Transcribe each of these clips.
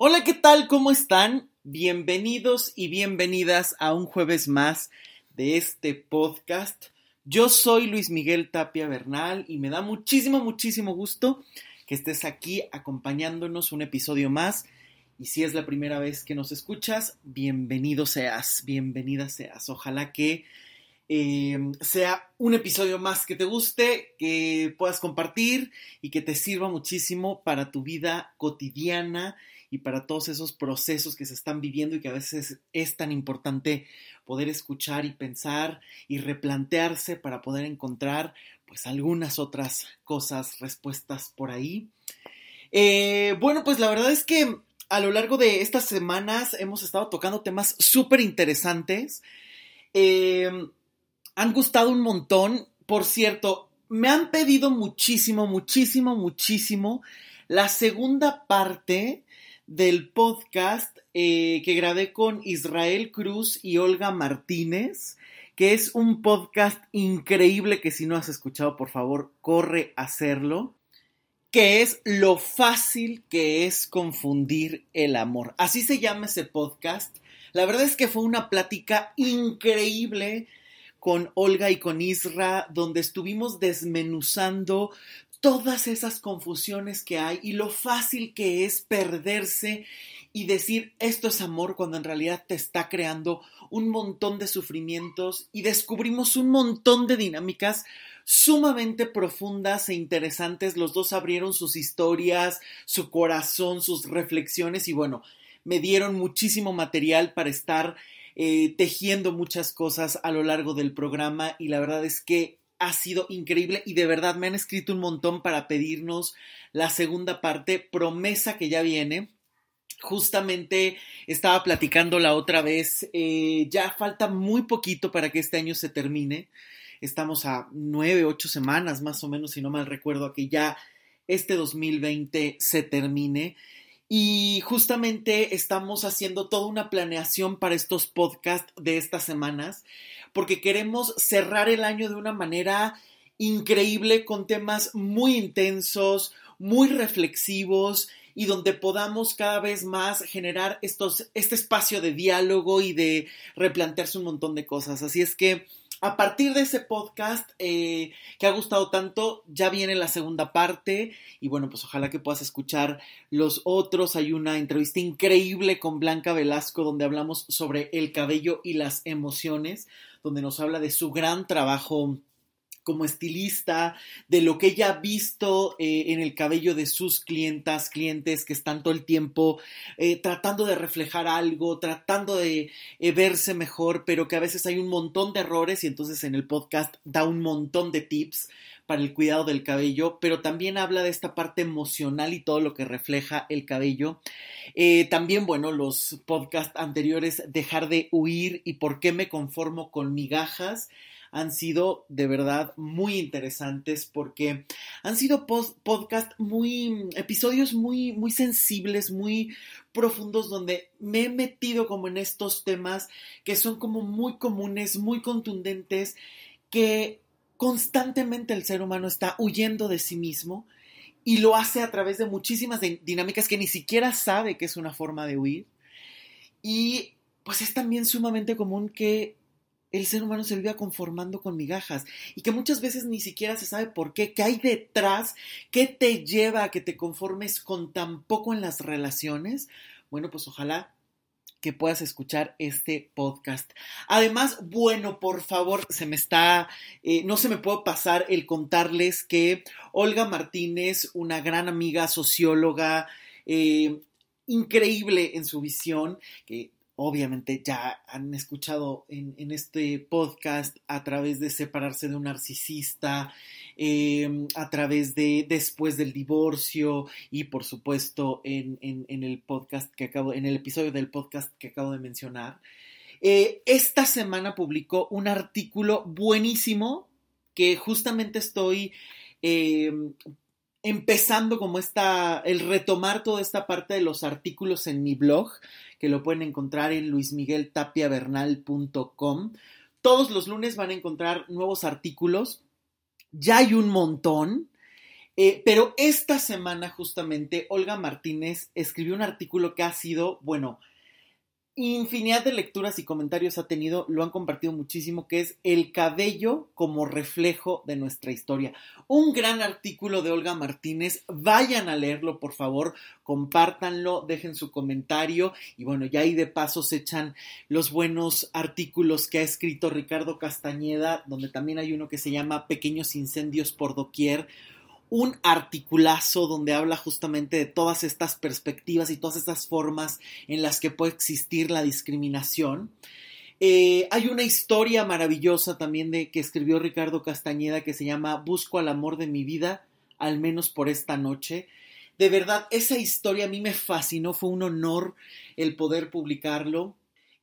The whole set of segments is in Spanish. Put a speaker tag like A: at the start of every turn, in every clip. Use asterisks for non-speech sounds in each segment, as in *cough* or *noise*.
A: Hola, ¿qué tal? ¿Cómo están? Bienvenidos y bienvenidas a un jueves más de este podcast. Yo soy Luis Miguel Tapia Bernal y me da muchísimo, muchísimo gusto que estés aquí acompañándonos un episodio más. Y si es la primera vez que nos escuchas, bienvenido seas, bienvenida seas. Ojalá que eh, sea un episodio más que te guste, que puedas compartir y que te sirva muchísimo para tu vida cotidiana y para todos esos procesos que se están viviendo y que a veces es tan importante poder escuchar y pensar y replantearse para poder encontrar pues algunas otras cosas, respuestas por ahí. Eh, bueno, pues la verdad es que a lo largo de estas semanas hemos estado tocando temas súper interesantes. Eh, han gustado un montón. Por cierto, me han pedido muchísimo, muchísimo, muchísimo la segunda parte del podcast eh, que grabé con Israel Cruz y Olga Martínez, que es un podcast increíble que si no has escuchado, por favor, corre a hacerlo, que es lo fácil que es confundir el amor. Así se llama ese podcast. La verdad es que fue una plática increíble con Olga y con Isra, donde estuvimos desmenuzando todas esas confusiones que hay y lo fácil que es perderse y decir esto es amor cuando en realidad te está creando un montón de sufrimientos y descubrimos un montón de dinámicas sumamente profundas e interesantes. Los dos abrieron sus historias, su corazón, sus reflexiones y bueno, me dieron muchísimo material para estar eh, tejiendo muchas cosas a lo largo del programa y la verdad es que ha sido increíble y de verdad me han escrito un montón para pedirnos la segunda parte, promesa que ya viene. Justamente estaba platicando la otra vez, eh, ya falta muy poquito para que este año se termine. Estamos a nueve, ocho semanas más o menos, si no mal recuerdo, a que ya este 2020 se termine. Y justamente estamos haciendo toda una planeación para estos podcasts de estas semanas porque queremos cerrar el año de una manera increíble con temas muy intensos, muy reflexivos y donde podamos cada vez más generar estos, este espacio de diálogo y de replantearse un montón de cosas. Así es que a partir de ese podcast eh, que ha gustado tanto, ya viene la segunda parte y bueno, pues ojalá que puedas escuchar los otros. Hay una entrevista increíble con Blanca Velasco donde hablamos sobre el cabello y las emociones donde nos habla de su gran trabajo como estilista, de lo que ella ha visto eh, en el cabello de sus clientas, clientes que están todo el tiempo eh, tratando de reflejar algo, tratando de eh, verse mejor, pero que a veces hay un montón de errores y entonces en el podcast da un montón de tips para el cuidado del cabello, pero también habla de esta parte emocional y todo lo que refleja el cabello. también, bueno, los podcasts anteriores, dejar de huir y por qué me conformo con migajas han sido de verdad muy interesantes porque han sido podcast muy, episodios muy, muy sensibles, muy profundos donde me he metido como en estos temas que son como muy comunes, muy contundentes, que constantemente el ser humano está huyendo de sí mismo y lo hace a través de muchísimas dinámicas que ni siquiera sabe que es una forma de huir. Y pues es también sumamente común que el ser humano se vive conformando con migajas y que muchas veces ni siquiera se sabe por qué, qué hay detrás, qué te lleva a que te conformes con tan poco en las relaciones. Bueno, pues ojalá que puedas escuchar este podcast. Además, bueno, por favor, se me está, eh, no se me puede pasar el contarles que Olga Martínez, una gran amiga socióloga, eh, increíble en su visión, que obviamente ya han escuchado en, este podcast a través de separarse de un narcisista, em, a través de después del divorcio y por supuesto en, el podcast que acabo, en el episodio del podcast que acabo de mencionar. Eh, esta semana publicó un artículo buenísimo que justamente estoy em, empezando como esta, el retomar toda esta parte de los artículos en mi blog, que lo pueden encontrar en luismigueltapiavernal.com. Todos los lunes van a encontrar nuevos artículos. Ya hay un montón. Eh, pero esta semana justamente Olga Martínez escribió un artículo que ha sido, bueno, infinidad de lecturas y comentarios ha tenido, lo han compartido muchísimo, que es El cabello como reflejo de nuestra historia. Un gran artículo de Olga Martínez, vayan a leerlo por favor, compártanlo, dejen su comentario y bueno, ya ahí de paso se echan los buenos artículos que ha escrito Ricardo Castañeda, donde también hay uno que se llama Pequeños incendios por doquier un articulazo donde habla justamente de todas estas perspectivas y todas estas formas en las que puede existir la discriminación. Eh, hay una historia maravillosa también de que escribió Ricardo Castañeda que se llama Busco al amor de mi vida, al menos por esta noche. De verdad, esa historia a mí me fascinó, fue un honor el poder publicarlo.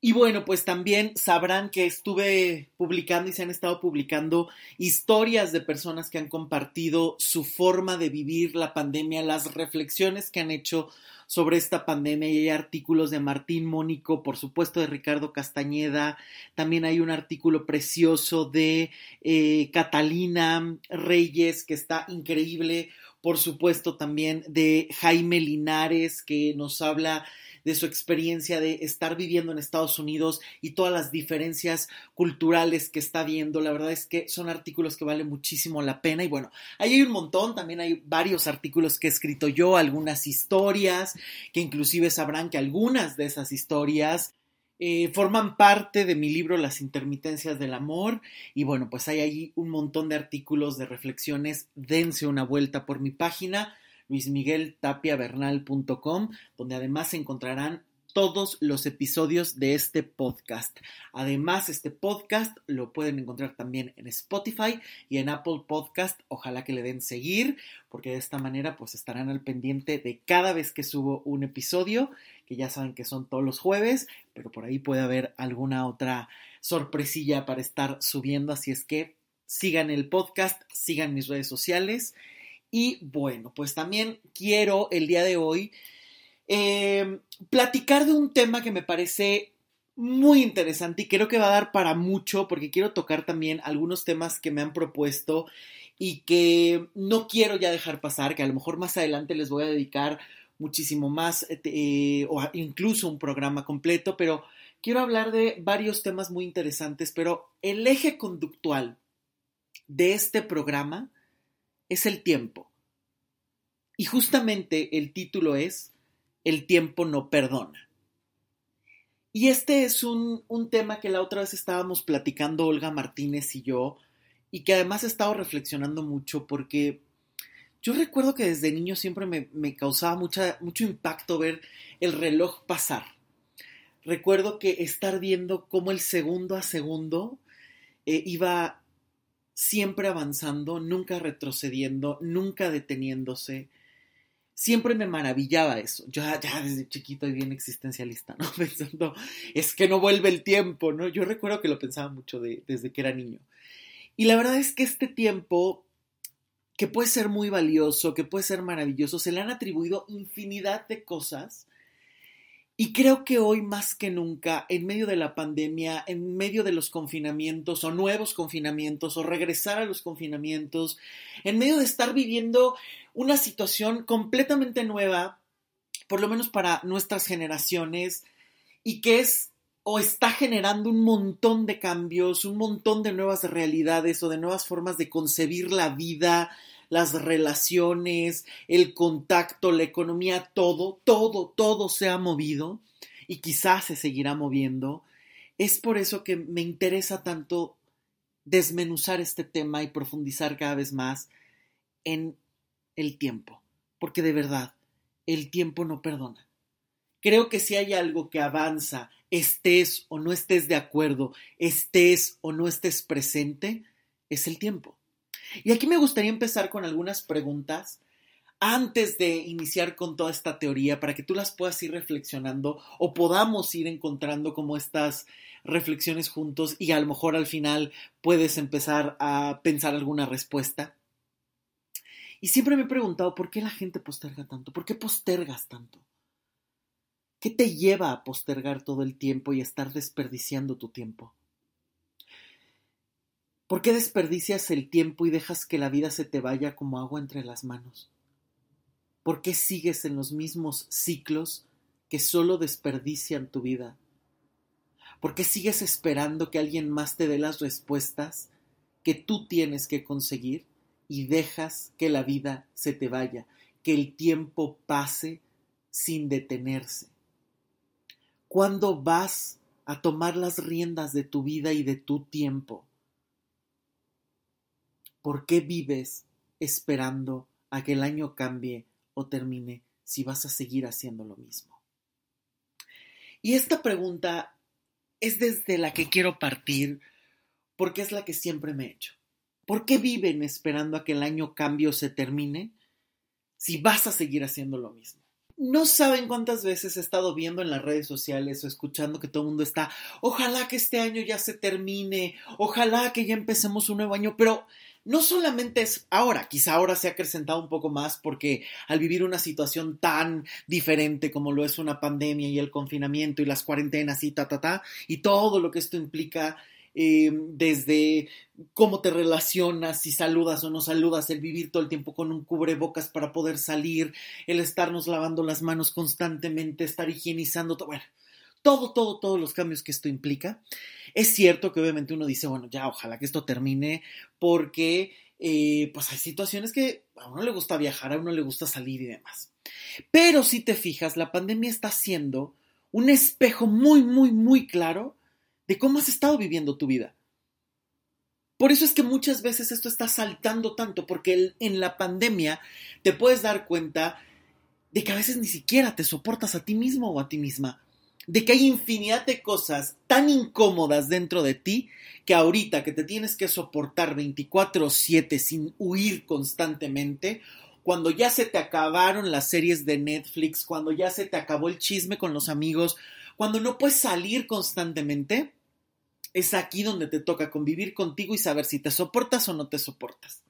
A: Y bueno, pues también sabrán que estuve publicando y se han estado publicando historias de personas que han compartido su forma de vivir la pandemia, las reflexiones que han hecho sobre esta pandemia. Y hay artículos de Martín Mónico, por supuesto de Ricardo Castañeda, también hay un artículo precioso de eh, Catalina Reyes que está increíble, por supuesto también de Jaime Linares que nos habla de su experiencia de estar viviendo en Estados Unidos y todas las diferencias culturales que está viendo. La verdad es que son artículos que valen muchísimo la pena y bueno, ahí hay un montón, también hay varios artículos que he escrito yo, algunas historias, que inclusive sabrán que algunas de esas historias eh, forman parte de mi libro Las intermitencias del amor y bueno, pues hay ahí un montón de artículos, de reflexiones, dense una vuelta por mi página luismigueltapiavernal.com, donde además encontrarán todos los episodios de este podcast. Además, este podcast lo pueden encontrar también en Spotify y en Apple Podcast. Ojalá que le den seguir, porque de esta manera pues estarán al pendiente de cada vez que subo un episodio, que ya saben que son todos los jueves, pero por ahí puede haber alguna otra sorpresilla para estar subiendo, así es que sigan el podcast, sigan mis redes sociales. Y bueno, pues también quiero el día de hoy em, platicar de un tema que me parece muy interesante y creo que va a dar para mucho porque quiero tocar también algunos temas que me han propuesto y que no quiero ya dejar pasar, que a lo mejor más adelante les voy a dedicar muchísimo más eh, o incluso un programa completo, pero quiero hablar de varios temas muy interesantes, pero el eje conductual de este programa es el tiempo. Y justamente el título es El tiempo no perdona. Y este es un, tema que la otra vez estábamos platicando Olga Martínez y yo, y que además he estado reflexionando mucho porque yo recuerdo que desde niño siempre me, causaba mucho impacto ver el reloj pasar. Recuerdo que estar viendo cómo el segundo a segundo eh, iba siempre avanzando, nunca retrocediendo, nunca deteniéndose. Siempre me maravillaba eso. Yo ya desde chiquito y bien existencialista, ¿no? *laughs* Pensando, es que no vuelve el tiempo, ¿no? Yo recuerdo que lo pensaba mucho desde que era niño. Y la verdad es que este tiempo, que puede ser muy valioso, que puede ser maravilloso, se le han atribuido infinidad de cosas. Y creo que hoy más que nunca, en medio de la pandemia, en medio de los confinamientos o nuevos confinamientos o regresar a los confinamientos, en medio de estar viviendo una situación completamente nueva, por lo menos para nuestras generaciones, y que es o está generando un montón de cambios, un montón de nuevas realidades o de nuevas formas de concebir la vida, las relaciones, el contacto, la economía, todo, todo, todo se ha movido y quizás se seguirá moviendo. Es por eso que me interesa tanto desmenuzar este tema y profundizar cada vez más en el tiempo, porque de verdad, el tiempo no perdona. Creo que si hay algo que avanza, estés o no estés de acuerdo, estés o no estés presente, es el tiempo. Y aquí me gustaría empezar con algunas preguntas antes de iniciar con toda esta teoría para que tú las puedas ir reflexionando o podamos ir encontrando como estas reflexiones juntos y a lo mejor al final puedes empezar a pensar alguna respuesta. Y siempre me he preguntado por qué la gente posterga tanto, por qué postergas tanto. ¿Qué te lleva a postergar todo el tiempo y estar desperdiciando tu tiempo? ¿Por qué desperdicias el tiempo y dejas que la vida se te vaya como agua entre las manos? ¿Por qué sigues en los mismos ciclos que solo desperdician tu vida? ¿Por qué sigues esperando que alguien más te dé las respuestas que tú tienes que conseguir y dejas que la vida se te vaya, que el tiempo pase sin detenerse? ¿Cuándo vas a tomar las riendas de tu vida y de tu tiempo? ¿Por qué vives esperando a que el año cambie o termine si vas a seguir haciendo lo mismo? Y esta pregunta es desde la que quiero partir porque es la que siempre me he hecho. ¿Por qué viven esperando a que el año cambie o se termine si vas a seguir haciendo lo mismo? No saben cuántas veces he estado viendo en las redes sociales o escuchando que todo el mundo está, ojalá que este año ya se termine, ojalá que ya empecemos un nuevo año, pero no solamente es ahora, quizá ahora se ha acrecentado un poco más porque al vivir una situación tan diferente como lo es una pandemia y el confinamiento y las cuarentenas y ta, ta, ta, y todo lo que esto implica, eh, desde cómo te relacionas, si saludas o no saludas, el vivir todo el tiempo con un cubrebocas para poder salir, el estarnos lavando las manos constantemente, estar higienizando, todo, bueno, todo, todo, todos los cambios que esto implica. Es cierto que obviamente uno dice, bueno, ya, ojalá que esto termine, porque eh, pues hay situaciones que a uno le gusta viajar, a uno le gusta salir y demás. Pero si te fijas, la pandemia está siendo un espejo muy, muy, muy claro de cómo has estado viviendo tu vida. Por eso es que muchas veces esto está saltando tanto, porque en la pandemia te puedes dar cuenta de que a veces ni siquiera te soportas a ti mismo o a ti misma de que hay infinidad de cosas tan incómodas dentro de ti que ahorita que te tienes que soportar 24/7 sin huir constantemente, cuando ya se te acabaron las series de Netflix, cuando ya se te acabó el chisme con los amigos, cuando no puedes salir constantemente, es aquí donde te toca convivir contigo y saber si te soportas o no te soportas.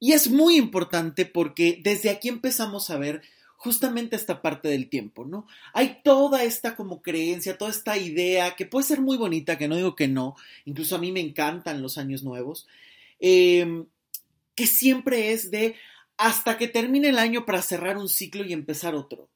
A: Y es muy importante porque desde aquí empezamos a ver justamente esta parte del tiempo, ¿no? Hay toda esta como creencia, toda esta idea que puede ser muy bonita, que no digo que no, incluso a mí me encantan los años nuevos, em, que siempre es de hasta que termine el año para cerrar un ciclo y empezar otro.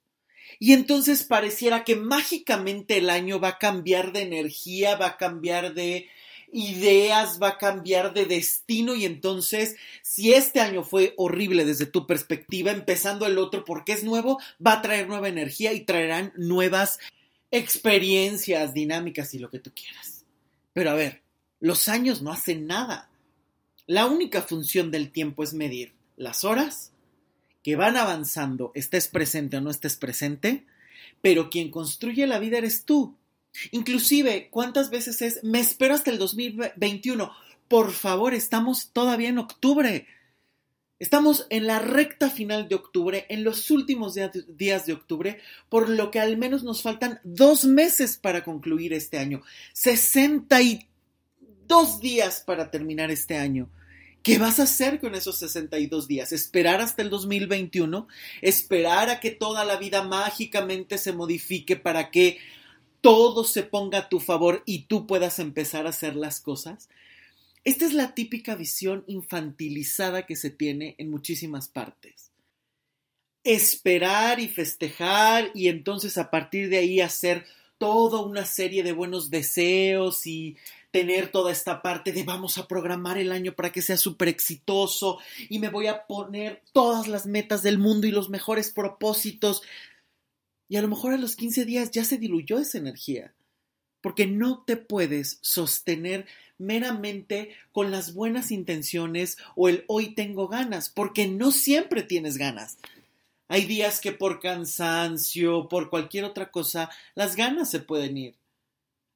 A: Y entonces pareciera que mágicamente el año va a cambiar de energía, va a cambiar de ideas, va a cambiar de destino y entonces si este año fue horrible desde tu perspectiva, empezando el otro porque es nuevo, va a traer nueva energía y traerán nuevas experiencias, dinámicas y lo que tú quieras. Pero a ver, los años no hacen nada. La única función del tiempo es medir las horas que van avanzando, estés presente o no estés presente, pero quien construye la vida eres tú. Inclusive, ¿cuántas veces es, me espero hasta el 2021? Por favor, estamos todavía en octubre. Estamos en la recta final de octubre, en los últimos días de octubre, por lo que al menos nos faltan dos meses para concluir este año. 62 días para terminar este año. ¿Qué vas a hacer con esos 62 días? ¿Esperar hasta el 2021? ¿Esperar a que toda la vida mágicamente se modifique para que todo se ponga a tu favor y tú puedas empezar a hacer las cosas. Esta es la típica visión infantilizada que se tiene en muchísimas partes. Esperar y festejar y entonces a partir de ahí hacer toda una serie de buenos deseos y tener toda esta parte de vamos a programar el año para que sea súper exitoso y me voy a poner todas las metas del mundo y los mejores propósitos. Y a lo mejor a los 15 días ya se diluyó esa energía, porque no te puedes sostener meramente con las buenas intenciones o el hoy tengo ganas, porque no siempre tienes ganas. Hay días que por cansancio, por cualquier otra cosa, las ganas se pueden ir.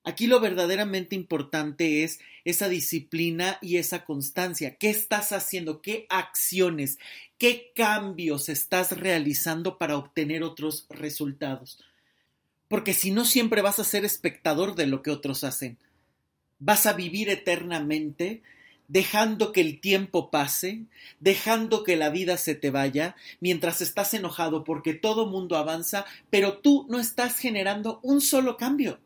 A: Aquí lo verdaderamente importante es esa disciplina y esa constancia. ¿Qué estás haciendo? ¿Qué acciones? ¿Qué cambios estás realizando para obtener otros resultados? Porque si no siempre vas a ser espectador de lo que otros hacen. Vas a vivir eternamente dejando que el tiempo pase, dejando que la vida se te vaya, mientras estás enojado porque todo mundo avanza, pero tú no estás generando un solo cambio.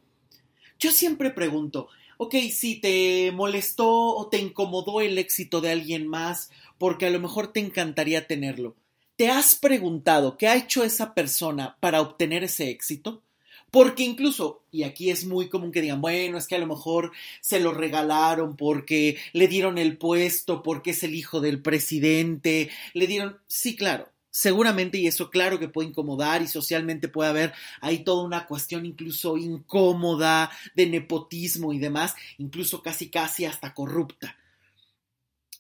A: Yo siempre pregunto, ok, si te molestó o te incomodó el éxito de alguien más, porque a lo mejor te encantaría tenerlo. ¿Te has preguntado qué ha hecho esa persona para obtener ese éxito? Porque incluso, y aquí es muy común que digan, bueno, es que a lo mejor se lo regalaron porque le dieron el puesto, porque es el hijo del presidente, le dieron, sí, claro, seguramente, y eso claro que puede incomodar y socialmente puede haber ahí toda una cuestión incluso incómoda de nepotismo y demás, incluso casi casi hasta corrupta.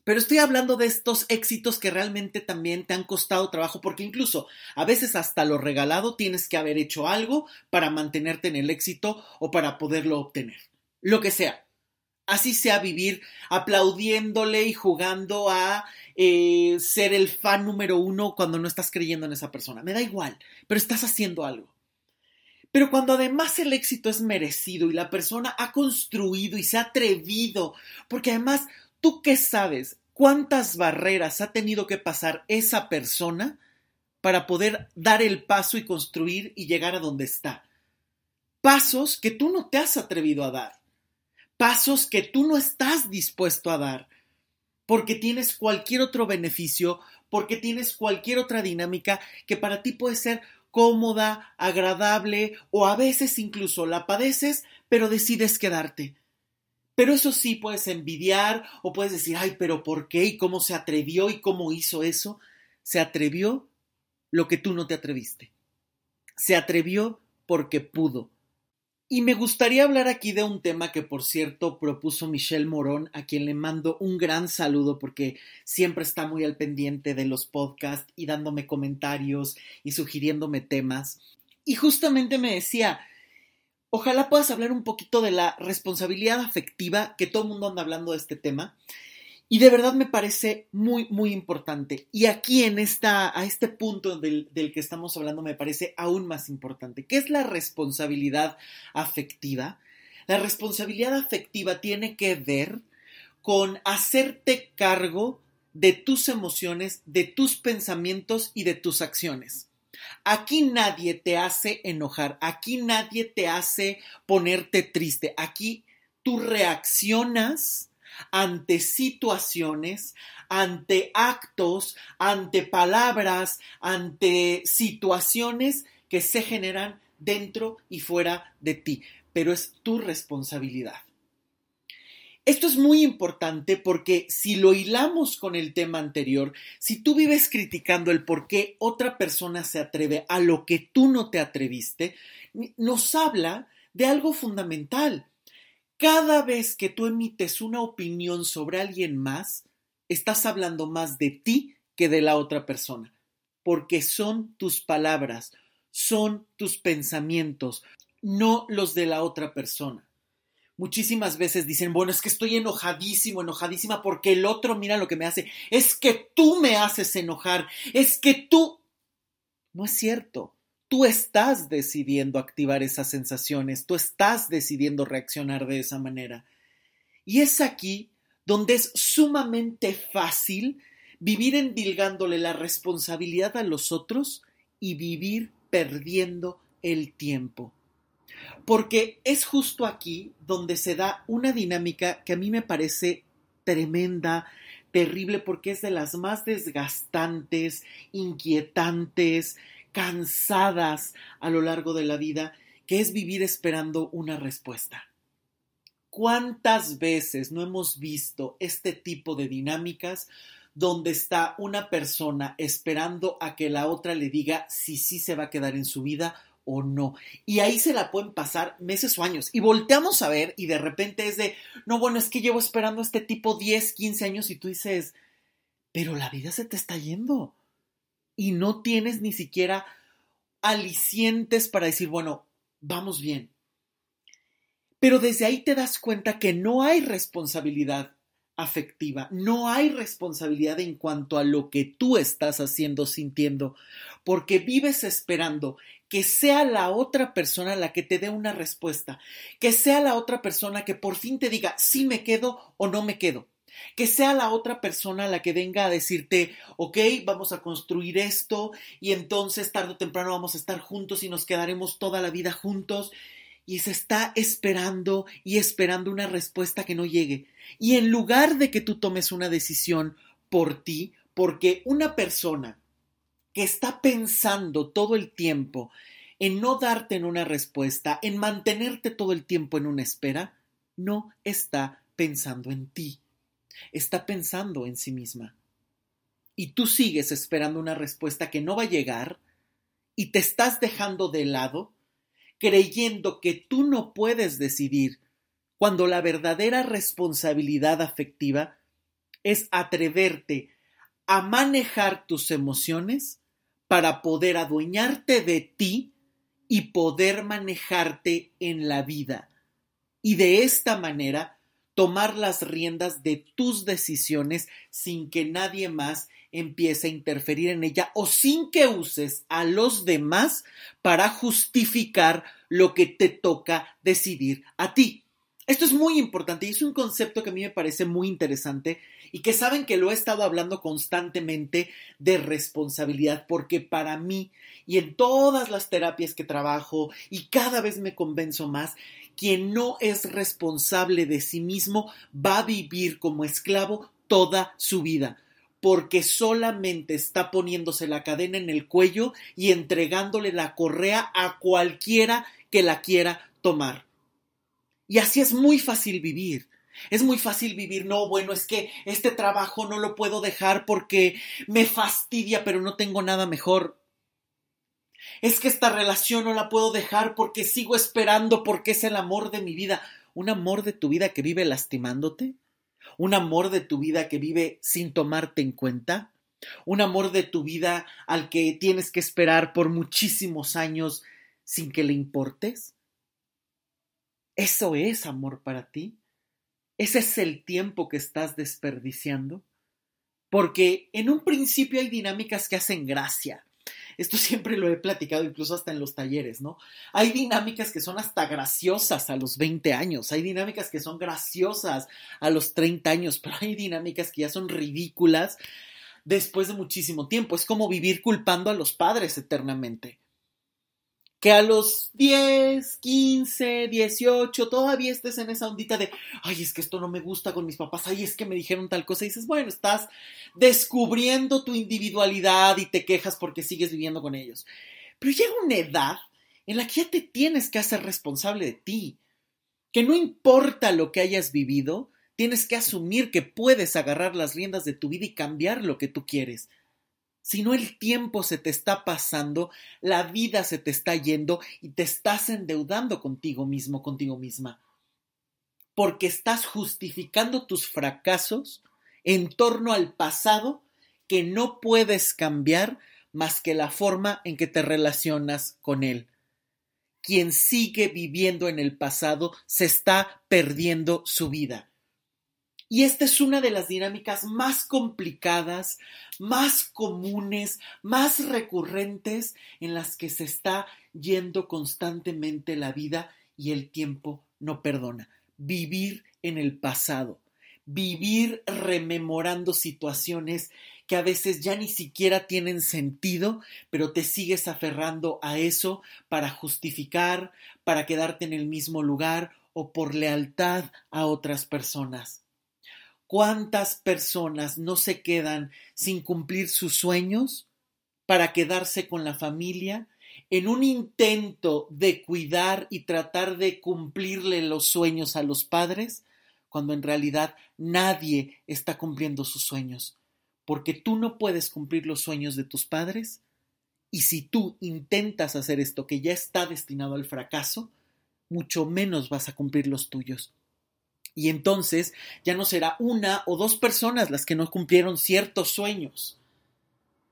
A: Pero estoy hablando de estos éxitos que realmente también te han costado trabajo, porque incluso a veces hasta lo regalado tienes que haber hecho algo para mantenerte en el éxito o para poderlo obtener. Lo que sea. Así sea vivir aplaudiéndole y jugando a eh, ser el fan número uno cuando no estás creyendo en esa persona. Me da igual, pero estás haciendo algo. Pero cuando además el éxito es merecido y la persona ha construido y se ha atrevido, porque además ¿Tú qué sabes cuántas barreras ha tenido que pasar esa persona para poder dar el paso y construir y llegar a donde está? Pasos que tú no te has atrevido a dar. Pasos que tú no estás dispuesto a dar. Porque tienes cualquier otro beneficio, porque tienes cualquier otra dinámica que para ti puede ser cómoda, agradable o a veces incluso la padeces, pero decides quedarte. Pero eso sí puedes envidiar o puedes decir, ay, pero ¿por qué? ¿Y cómo se atrevió? ¿Y cómo hizo eso? Se atrevió lo que tú no te atreviste. Se atrevió porque pudo. Y me gustaría hablar aquí de un tema que, por cierto, propuso Michelle Morón, a quien le mando un gran saludo porque siempre está muy al pendiente de los podcasts y dándome comentarios y sugiriéndome temas. Y justamente me decía, Ojalá puedas hablar un poquito de la responsabilidad afectiva, que todo el mundo anda hablando de este tema. Y de verdad me parece muy, muy importante. Y aquí en esta, a este punto del, del, que estamos hablando me parece aún más importante. ¿Qué es la responsabilidad afectiva? La responsabilidad afectiva tiene que ver con hacerte cargo de tus emociones, de tus pensamientos y de tus acciones. Aquí nadie te hace enojar, aquí nadie te hace ponerte triste, aquí tú reaccionas ante situaciones, ante actos, ante palabras, ante situaciones que se generan dentro y fuera de ti, pero es tu responsabilidad. Esto es muy importante porque si lo hilamos con el tema anterior, si tú vives criticando el por qué otra persona se atreve a lo que tú no te atreviste, nos habla de algo fundamental. Cada vez que tú emites una opinión sobre alguien más, estás hablando más de ti que de la otra persona, porque son tus palabras, son tus pensamientos, no los de la otra persona muchísimas veces dicen, bueno, es que estoy enojadísimo, enojadísima porque el otro mira lo que me hace. Es que tú me haces enojar, es que tú... No es cierto. Tú estás decidiendo activar esas sensaciones, tú estás decidiendo reaccionar de esa manera. Y es aquí donde es sumamente fácil vivir endilgándole la responsabilidad a los otros y vivir perdiendo el tiempo porque es justo aquí donde se da una dinámica que a mí me parece tremenda, terrible, porque es de las más desgastantes, inquietantes, cansadas a lo largo de la vida, que es vivir esperando una respuesta. ¿Cuántas veces no hemos visto este tipo de dinámicas donde está una persona esperando a que la otra le diga si sí se va a quedar en su vida o no. Y ahí se la pueden pasar meses o años. Y volteamos a ver y de repente es de, no, bueno, es que llevo esperando a este tipo 10, 15 años y tú dices, pero la vida se te está yendo. Y no tienes ni siquiera alicientes para decir, bueno, vamos bien. Pero desde ahí te das cuenta que no hay responsabilidad afectiva, no hay responsabilidad en cuanto a lo que tú estás haciendo, sintiendo, porque vives esperando que sea la otra persona la que te dé una respuesta, que sea la otra persona que por fin te diga si me quedo o no me quedo. Que sea la otra persona la que venga a decirte, ok, vamos a construir esto y entonces tarde o temprano vamos a estar juntos y nos quedaremos toda la vida juntos. y se está esperando y esperando una respuesta que no llegue. Y en lugar de que tú tomes una decisión por ti, porque una persona que está pensando todo el tiempo en no darte en una respuesta, en mantenerte todo el tiempo en una espera, no está pensando en ti, está pensando en sí misma. Y tú sigues esperando una respuesta que no va a llegar y te estás dejando de lado, creyendo que tú no puedes decidir, cuando la verdadera responsabilidad afectiva es atreverte a manejar tus emociones para poder adueñarte de ti y poder manejarte en la vida. Y de esta manera tomar las riendas de tus decisiones sin que nadie más empiece a interferir en ella o sin que uses a los demás para justificar lo que te toca decidir a ti. Esto es muy importante y es un concepto que a mí me parece muy interesante y que saben que lo he estado hablando constantemente de responsabilidad porque para mí y en todas las terapias que trabajo y cada vez me convenzo más, quien no es responsable de sí mismo va a vivir como esclavo toda su vida porque solamente está poniéndose la cadena en el cuello y entregándole la correa a cualquiera que la quiera tomar. Y así es muy fácil vivir. Es muy fácil vivir, no, bueno, es que este trabajo no lo puedo dejar porque me fastidia, pero no tengo nada mejor. Es que esta relación no la puedo dejar porque sigo esperando, porque es el amor de mi vida. ¿Un amor de tu vida que vive lastimándote? un amor de tu vida que vive sin tomarte en cuenta, un amor de tu vida al que tienes que esperar por muchísimos años sin que le importes. ¿Eso es amor para ti? ¿Ese es el tiempo que estás desperdiciando? Porque en un principio hay dinámicas que hacen gracia, esto *laughs* siempre lo he platicado incluso hasta en los talleres, ¿no? Hay dinámicas que son hasta graciosas a los 20 años, hay dinámicas que son graciosas a los 30 años, pero hay dinámicas que ya son ridículas después de muchísimo tiempo. Es como vivir culpando a los padres eternamente que a los 10, 15, 18 todavía estés en esa ondita de, ay, es que esto no me gusta con mis papás, ay, es que me dijeron tal cosa, y dices, bueno, estás descubriendo tu individualidad y te quejas porque sigues viviendo con ellos. Pero llega una edad en la que ya te tienes que hacer responsable de ti, que no importa lo que hayas vivido, tienes que asumir que puedes agarrar las riendas de tu vida y cambiar lo que tú quieres si no el tiempo se te está pasando, la vida se te está yendo y te estás endeudando contigo mismo, contigo misma. Porque estás justificando tus fracasos en torno al pasado que no puedes cambiar más que la forma en que te relacionas con él. Quien sigue viviendo en el pasado se está perdiendo su vida. Y esta es una de las dinámicas más complicadas, más comunes, más recurrentes en las que se está yendo constantemente la vida y el tiempo no perdona. Vivir en el pasado, vivir rememorando situaciones que a veces ya ni siquiera tienen sentido, pero te sigues aferrando a eso para justificar, para quedarte en el mismo lugar o por lealtad a otras personas. ¿Cuántas personas no se quedan sin cumplir sus sueños para quedarse con la familia en un intento de cuidar y tratar de cumplirle los sueños a los padres, cuando en realidad nadie está cumpliendo sus sueños? Porque tú no puedes cumplir los sueños de tus padres y si tú intentas hacer esto que ya está destinado al fracaso, mucho menos vas a cumplir los tuyos. Y entonces ya no será una o dos personas las que no cumplieron ciertos sueños.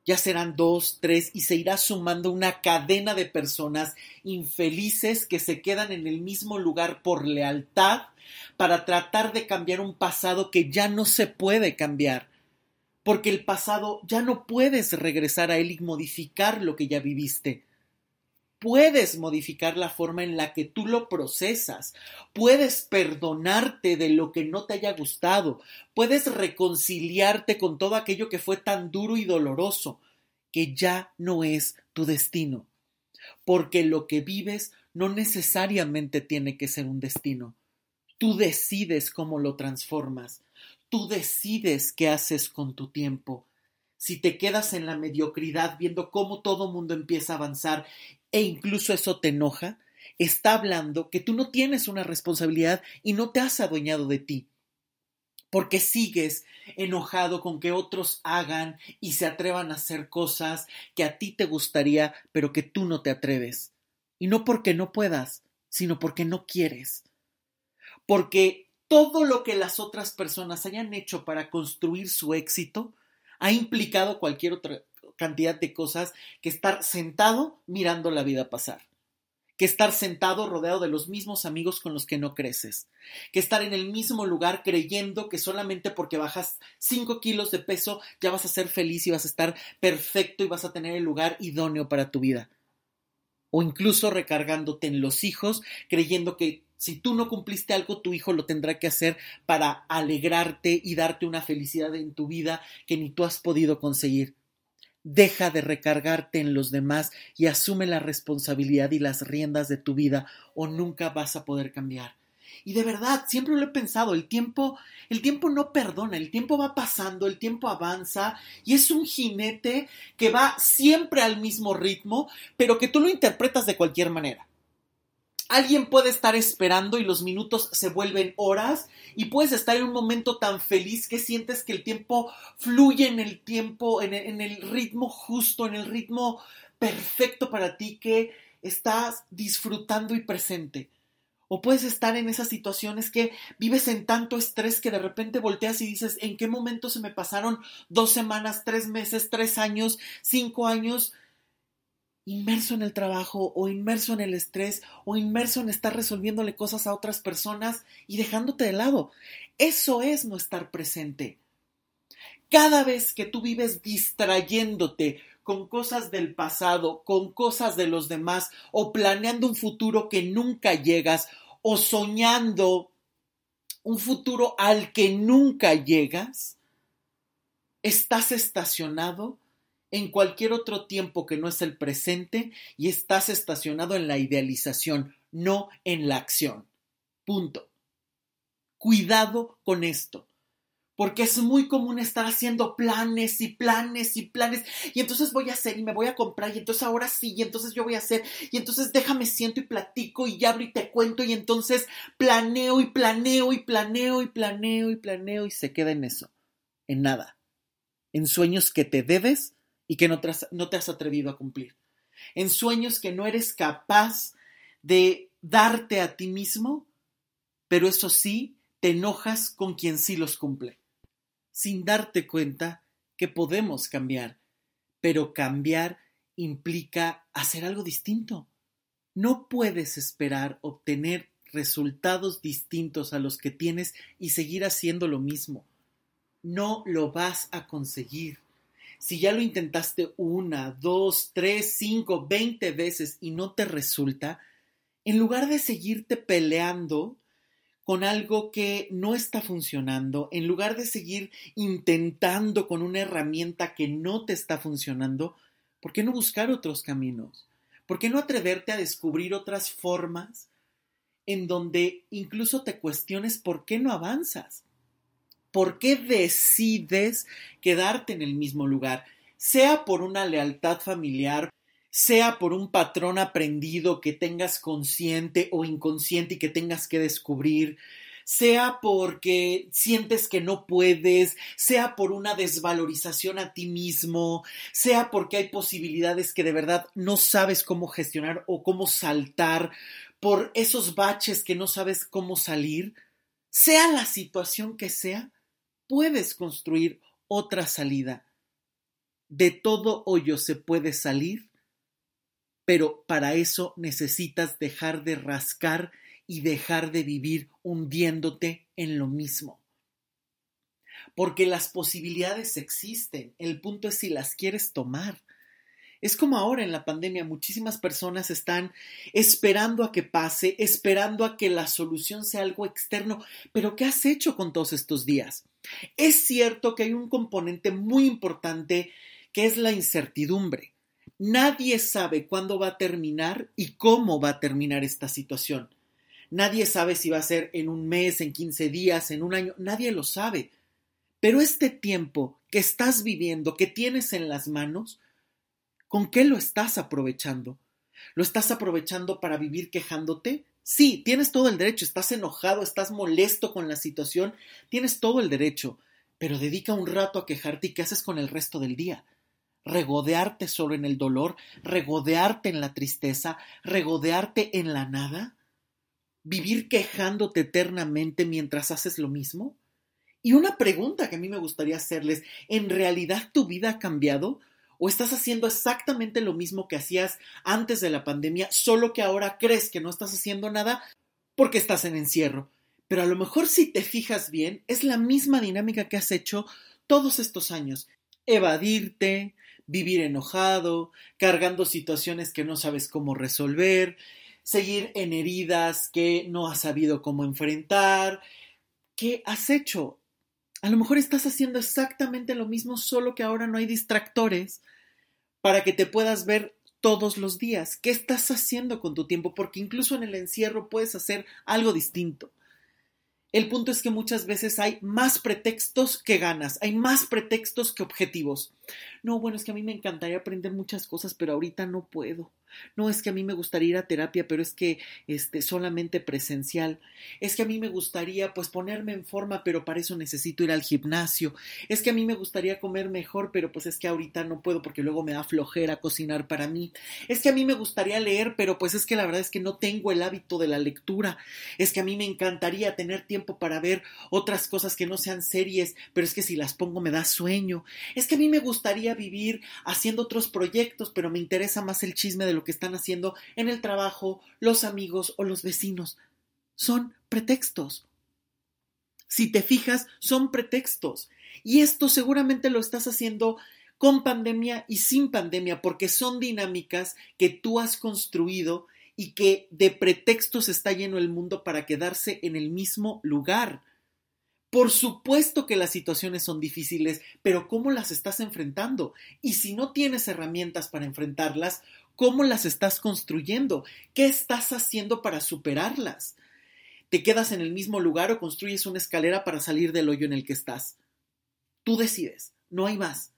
A: Ya serán dos, tres y se irá sumando una cadena de personas infelices que se quedan en el mismo lugar por lealtad para tratar de cambiar un pasado que ya no se puede cambiar. Porque el pasado ya no puedes regresar a él y modificar lo que ya viviste puedes modificar la forma en la que tú lo procesas, puedes perdonarte de lo que no te haya gustado, puedes reconciliarte con todo aquello que fue tan duro y doloroso, que ya no es tu destino. porque lo que vives no necesariamente tiene que ser un destino. Tú decides cómo lo transformas, tú decides qué haces con tu tiempo. Si te quedas en la mediocridad viendo cómo todo mundo empieza a avanzar e incluso eso te enoja, está hablando que tú no tienes una responsabilidad y no te has adueñado de ti porque sigues enojado con que otros hagan y se atrevan a hacer cosas que a ti te gustaría, pero que tú no te atreves. Y no porque no puedas, sino porque no quieres. Porque todo lo que las otras personas hayan hecho para construir su éxito ha implicado cualquier otra cantidad de cosas que estar sentado mirando la vida pasar que estar sentado rodeado de los mismos amigos con los que no creces, que estar en el mismo lugar creyendo que solamente porque bajas 5 kilos de peso ya vas a ser feliz y vas a estar perfecto y vas a tener el lugar idóneo para tu vida. O incluso recargándote en los hijos, creyendo que si tú no cumpliste algo, tu hijo lo tendrá que hacer para alegrarte y darte una felicidad en tu vida que ni tú has podido conseguir. Deja de recargarte en los demás y asume la responsabilidad y las riendas de tu vida o nunca vas a poder cambiar. Y de verdad, siempre lo he pensado, el tiempo, el tiempo no perdona, el tiempo va pasando, el tiempo avanza y es un jinete que va siempre al mismo ritmo, pero que tú lo interpretas de cualquier manera. Alguien puede estar esperando y los minutos se vuelven horas y puedes estar en un momento tan feliz que sientes que el tiempo fluye en el tiempo, en el, ritmo justo, en el ritmo perfecto para ti que estás disfrutando y presente. O puedes estar en esas situaciones que vives en tanto estrés que de repente volteas y dices, ¿en qué momento se me pasaron dos semanas, tres meses, tres años, cinco años? Inmerso en el trabajo o inmerso en el estrés o inmerso en estar resolviéndole cosas a otras personas y dejándote de lado. Eso es no estar presente. Cada vez que tú vives distrayéndote con cosas del pasado, con cosas de los demás, o planeando un futuro que nunca llegas, o soñando un futuro al que nunca llegas, estás estacionado en cualquier otro tiempo que no es el presente y estás estacionado en la idealización, no en la acción. Punto. Cuidado con esto. Porque es muy común estar haciendo planes y planes y planes. Y entonces voy a hacer y me voy a comprar. Y entonces ahora sí. Y entonces yo voy a hacer. Y entonces déjame siento y platico y hablo y te cuento. Y entonces planeo y planeo y planeo y planeo y planeo. Y se queda en eso. En nada. En sueños que te debes y que no te, has, no te has atrevido a cumplir. En sueños que no eres capaz de darte a ti mismo, pero eso sí, te enojas con quien sí los cumple, sin darte cuenta que podemos cambiar, pero cambiar implica hacer algo distinto. No puedes esperar obtener resultados distintos a los que tienes y seguir haciendo lo mismo. No lo vas a conseguir. Si ya lo intentaste una, dos, tres, cinco, veinte veces y no te resulta, en lugar de seguirte peleando con algo que no está funcionando, en lugar de seguir intentando con una herramienta que no te está funcionando, ¿por qué no buscar otros caminos? ¿Por qué no atreverte a descubrir otras formas en donde incluso te cuestiones por qué no avanzas? ¿Por qué decides quedarte en el mismo lugar? Sea por una lealtad familiar, sea por un patrón aprendido que tengas consciente o inconsciente y que tengas que descubrir, sea porque sientes que no puedes, sea por una desvalorización a ti mismo, sea porque hay posibilidades que de verdad no sabes cómo gestionar o cómo saltar, por esos baches que no sabes cómo salir, sea la situación que sea, puedes construir otra salida. De todo hoyo se puede salir, pero para eso necesitas dejar de rascar y dejar de vivir hundiéndote en lo mismo. Porque las posibilidades existen, el punto es si las quieres tomar. Es como ahora en la pandemia, muchísimas personas están esperando a que pase, esperando a que la solución sea algo externo, pero ¿qué has hecho con todos estos días? Es cierto que hay un componente muy importante que es la incertidumbre, Nadie sabe cuándo va a terminar y cómo va a terminar esta situación. Nadie sabe si va a ser en un mes, en 15 días, en un año. Nadie lo sabe. Pero este tiempo que estás viviendo, que tienes en las manos, ¿con qué lo estás aprovechando? ¿Lo estás aprovechando para vivir quejándote? Sí, tienes todo el derecho, estás enojado, estás molesto con la situación, tienes todo el derecho, pero dedica un rato a quejarte y qué haces con el resto del día. Regodearte solo en el dolor, regodearte en la tristeza, regodearte en la nada, vivir quejándote eternamente mientras haces lo mismo. Y una pregunta que a mí me gustaría hacerles, ¿en realidad tu vida ha cambiado? ¿O estás haciendo exactamente lo mismo que hacías antes de la pandemia, solo que ahora crees que no estás haciendo nada porque estás en encierro? Pero a lo mejor si te fijas bien, es la misma dinámica que has hecho todos estos años. Evadirte, vivir enojado, cargando situaciones que no sabes cómo resolver, seguir en heridas que no has sabido cómo enfrentar. ¿Qué has hecho? A lo mejor estás haciendo exactamente lo mismo, solo que ahora no hay distractores para que te puedas ver todos los días. ¿Qué estás haciendo con tu tiempo? Porque incluso en el encierro puedes hacer algo distinto. El punto es que muchas veces hay más pretextos que ganas, hay más pretextos que objetivos. No, bueno, es que a mí me encantaría aprender muchas cosas, pero ahorita no puedo. No es que a mí me gustaría ir a terapia, pero es que este solamente presencial. Es que a mí me gustaría pues ponerme en forma, pero para eso necesito ir al gimnasio. Es que a mí me gustaría comer mejor, pero pues es que ahorita no puedo porque luego me da flojera cocinar para mí. Es que a mí me gustaría leer, pero pues es que la verdad es que no tengo el hábito de la lectura. Es que a mí me encantaría tener tiempo para ver otras cosas que no sean series, pero es que si las pongo me da sueño. Es que a mí me gustaría vivir haciendo otros proyectos, pero me interesa más el chisme de lo que están haciendo en el trabajo, los amigos o los vecinos. Son pretextos. Si te fijas, son pretextos. Y esto seguramente lo estás haciendo con pandemia y sin pandemia, porque son dinámicas que tú has construido y que de pretextos está lleno el mundo para quedarse en el mismo lugar. Por supuesto que las situaciones son difíciles, pero ¿cómo las estás enfrentando? Y si no tienes herramientas para enfrentarlas, ¿cómo las estás construyendo? ¿Qué estás haciendo para superarlas? ¿Te quedas en el mismo lugar o construyes una escalera para salir del hoyo en el que estás? Tú decides, no hay más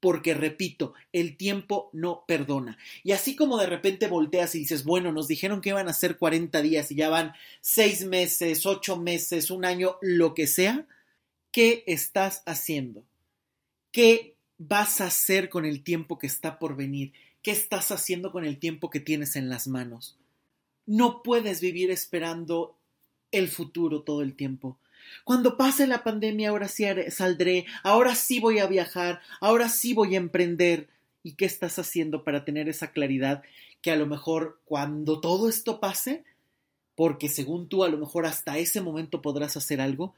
A: porque repito, el tiempo no perdona. Y así como de repente volteas y dices, bueno, nos dijeron que iban a ser 40 días y ya van 6 meses, 8 meses, un año, lo que sea, ¿qué estás haciendo? ¿Qué vas a hacer con el tiempo que está por venir? ¿Qué estás haciendo con el tiempo que tienes en las manos? No puedes vivir esperando el futuro todo el tiempo. Cuando pase la pandemia, ahora sí saldré, ahora sí voy a viajar, ahora sí voy a emprender. ¿Y qué estás haciendo para tener esa claridad que a lo mejor cuando todo esto pase, porque según tú a lo mejor hasta ese momento podrás hacer algo,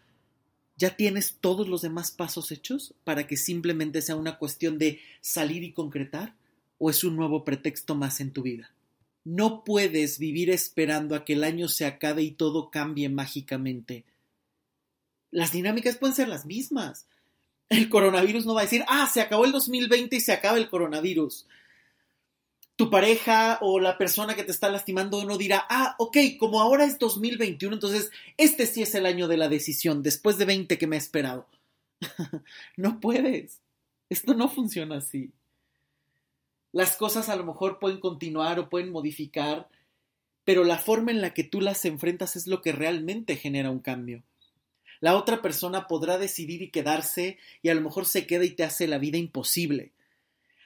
A: ya tienes todos los demás pasos hechos para que simplemente sea una cuestión de salir y concretar o es un nuevo pretexto más en tu vida? No puedes vivir esperando a que el año se acabe y todo cambie mágicamente las dinámicas pueden ser las mismas. El coronavirus no va a decir, ah, se acabó el 2020 y se acaba el coronavirus. Tu pareja o la persona que te está lastimando no dirá, ah, ok, como ahora es 2021, entonces este sí es el año de la decisión, después de 20 que me he esperado. *laughs* no puedes. Esto no funciona así. Las cosas a lo mejor pueden continuar o pueden modificar, pero la forma en la que tú las enfrentas es lo que realmente genera un cambio. La otra persona podrá decidir y quedarse y a lo mejor se queda y te hace la vida imposible.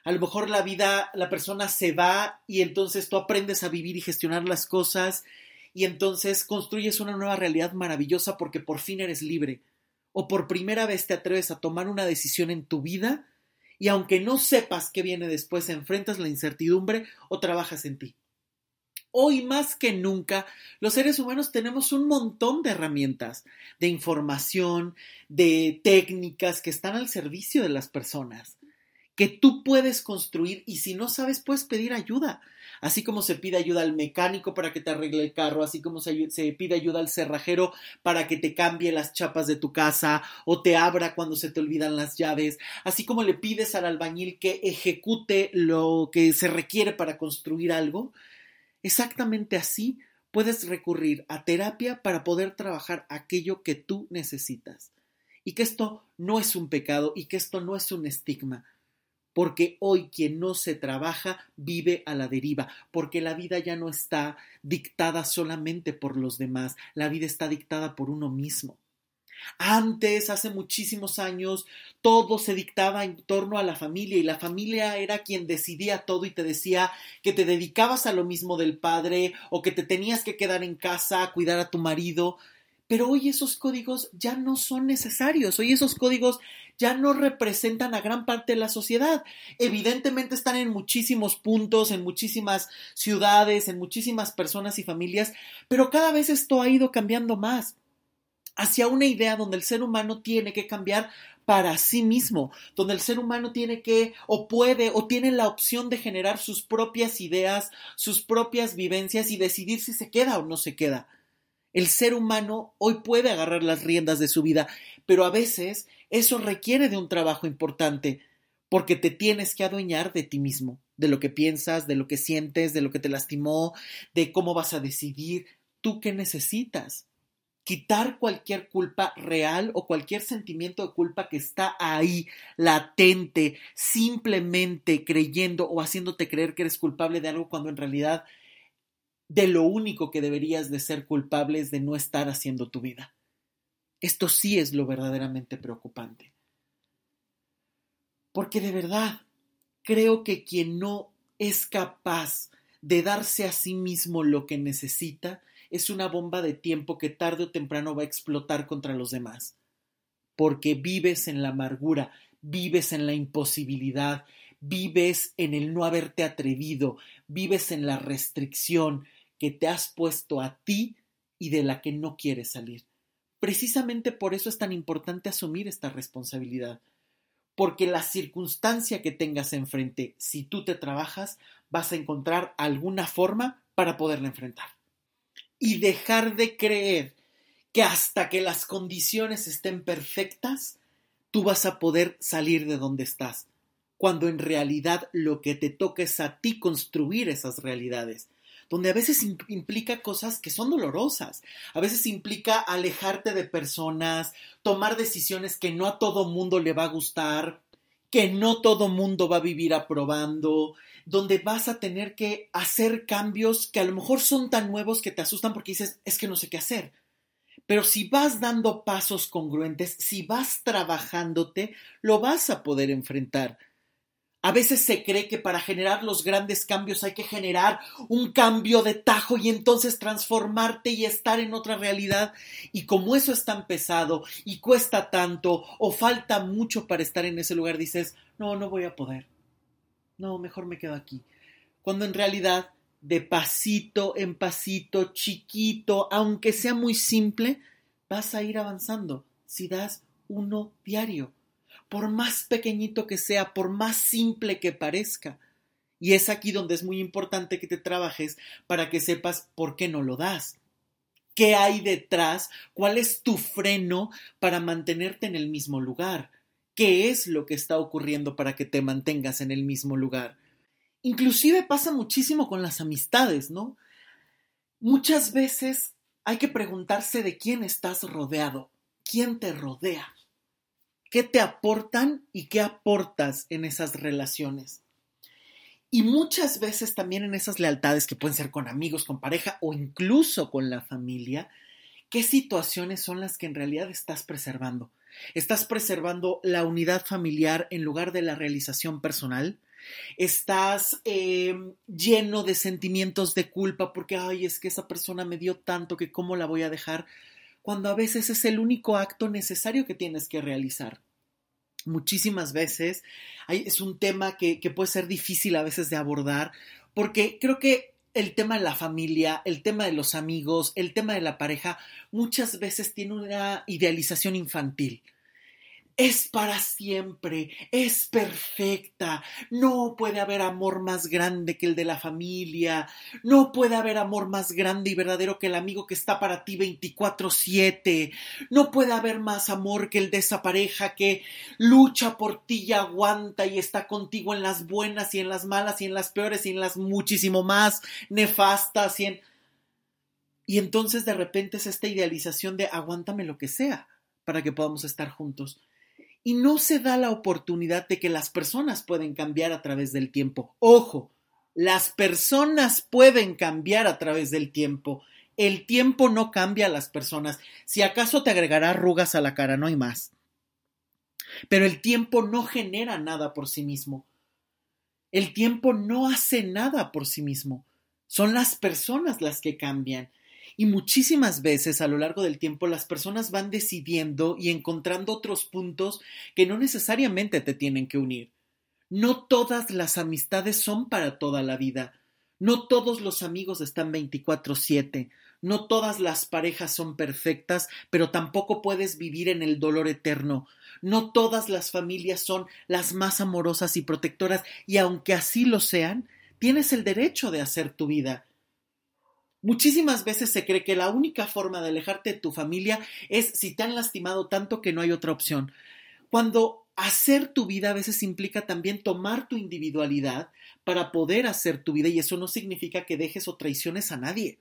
A: A lo mejor la vida, la persona se va y entonces tú aprendes a vivir y gestionar las cosas y entonces construyes una nueva realidad maravillosa porque por fin eres libre. O por primera vez te atreves a tomar una decisión en tu vida y aunque no sepas qué viene después, enfrentas la incertidumbre o trabajas en ti. Hoy más que nunca, los seres humanos tenemos un montón de herramientas, de información, de técnicas que están al servicio de las personas. que tú puedes construir y si no sabes puedes pedir ayuda. Así como se pide ayuda al mecánico para que te arregle el carro, así como se, pide ayuda al cerrajero para que te cambie las chapas de tu casa o te abra cuando se te olvidan las llaves, así como le pides al albañil que ejecute lo que se requiere para construir algo, exactamente así puedes recurrir a terapia para poder trabajar aquello que tú necesitas. Y que esto no es un pecado y que esto no es un estigma, porque hoy quien no se trabaja vive a la deriva, porque la vida ya no está dictada solamente por los demás, la vida está dictada por uno mismo. Antes, hace muchísimos años, todo se dictaba en torno a la familia y la familia era quien decidía todo y te decía que te dedicabas a lo mismo del padre o que te tenías que quedar en casa a cuidar a tu marido. Pero hoy esos códigos ya no son necesarios, hoy esos códigos ya no representan a gran parte de la sociedad. Evidentemente están en muchísimos puntos, en muchísimas ciudades, en muchísimas personas y familias, pero cada vez esto ha ido cambiando más hacia una idea donde el ser humano tiene que cambiar para sí mismo, donde el ser humano tiene que o puede o tiene la opción de generar sus propias ideas, sus propias vivencias y decidir si se queda o no se queda. El ser humano hoy puede agarrar las riendas de su vida, pero a veces eso requiere de un trabajo importante, porque te tienes que adueñar de ti mismo, de lo que piensas, de lo que sientes, de lo que te lastimó, de cómo vas a decidir, tú qué necesitas. Quitar cualquier culpa real o cualquier sentimiento de culpa que está ahí, latente, simplemente creyendo o haciéndote creer que eres culpable de algo cuando en realidad de lo único que deberías de ser culpable es de no estar haciendo tu vida. Esto sí es lo verdaderamente preocupante. Porque de verdad, creo que quien no es capaz de darse a sí mismo lo que necesita, es una bomba de tiempo que tarde o temprano va a explotar contra los demás. Porque vives en la amargura, vives en la imposibilidad, vives en el no haberte atrevido, vives en la restricción que te has puesto a ti y de la que no quieres salir. Precisamente por eso es tan importante asumir esta responsabilidad, porque la circunstancia que tengas enfrente, si tú te trabajas, vas a encontrar alguna forma para poderla enfrentar y dejar de creer que hasta que las condiciones estén perfectas, tú vas a poder salir de donde estás, cuando en realidad lo que te toca es a ti construir esas realidades, donde a veces implica cosas que son dolorosas, a veces implica alejarte de personas, tomar decisiones que no a todo mundo le va a gustar, que no todo mundo va a vivir aprobando, donde vas a tener que hacer cambios que a lo mejor son tan nuevos que te asustan porque dices, es que no sé qué hacer. Pero si vas dando pasos congruentes, si vas trabajándote, lo vas a poder enfrentar. A veces se cree que para generar los grandes cambios hay que generar un cambio de tajo y entonces transformarte y estar en otra realidad. Y como eso es tan pesado y cuesta tanto o falta mucho para estar en ese lugar, dices, no, no voy a poder no, mejor me quedo aquí. Cuando en realidad, de pasito en pasito, chiquito, aunque sea muy simple, vas a ir avanzando si das uno diario, por más pequeñito que sea, por más simple que parezca. Y es aquí donde es muy importante que te trabajes para que sepas por qué no lo das. ¿Qué hay detrás? ¿Cuál es tu freno para mantenerte en el mismo lugar? qué es lo que está ocurriendo para que te mantengas en el mismo lugar. Inclusive pasa muchísimo con las amistades, ¿no? Muchas veces hay que preguntarse de quién estás rodeado, quién te rodea, qué te aportan y qué aportas en esas relaciones. Y muchas veces también en esas lealtades que pueden ser con amigos, con pareja o incluso con la familia, qué situaciones son las que en realidad estás preservando Estás preservando la unidad familiar en lugar de la realización personal. Estás em, lleno de sentimientos de culpa porque, ay, es que esa persona me dio tanto que cómo la voy a dejar, cuando a veces es el único acto necesario que tienes que realizar. Muchísimas veces es un tema que, puede ser difícil a veces de abordar porque creo que el tema de la familia, el tema de los amigos, el tema de la pareja, muchas veces tiene una idealización infantil. Es para siempre, es perfecta, no puede haber amor más grande que el de la familia, no puede haber amor más grande y verdadero que el amigo que está para ti 24/7, no puede haber más amor que el de esa pareja que lucha por ti y aguanta y está contigo en las buenas y en las malas y en las peores y en las muchísimo más nefastas y en... Y entonces de repente es esta idealización de aguántame lo que sea para que podamos estar juntos y no se da la oportunidad de que las personas pueden cambiar a través del tiempo. Ojo, las personas pueden cambiar a través del tiempo. El tiempo no cambia a las personas. Si acaso te agregará arrugas a la cara, no hay más. Pero el tiempo no genera nada por sí mismo. El tiempo no hace nada por sí mismo. Son las personas las que cambian. Y muchísimas veces a lo largo del tiempo las personas van decidiendo y encontrando otros puntos que no necesariamente te tienen que unir. No todas las amistades son para toda la vida. No todos los amigos están 24/7. No todas las parejas son perfectas, pero tampoco puedes vivir en el dolor eterno. No todas las familias son las más amorosas y protectoras, y aunque así lo sean, tienes el derecho de hacer tu vida. Muchísimas veces se cree que la única forma de alejarte de tu familia es si te han lastimado tanto que no hay otra opción. Cuando hacer tu vida a veces implica también tomar tu individualidad para poder hacer tu vida y eso no significa que dejes o traiciones a nadie.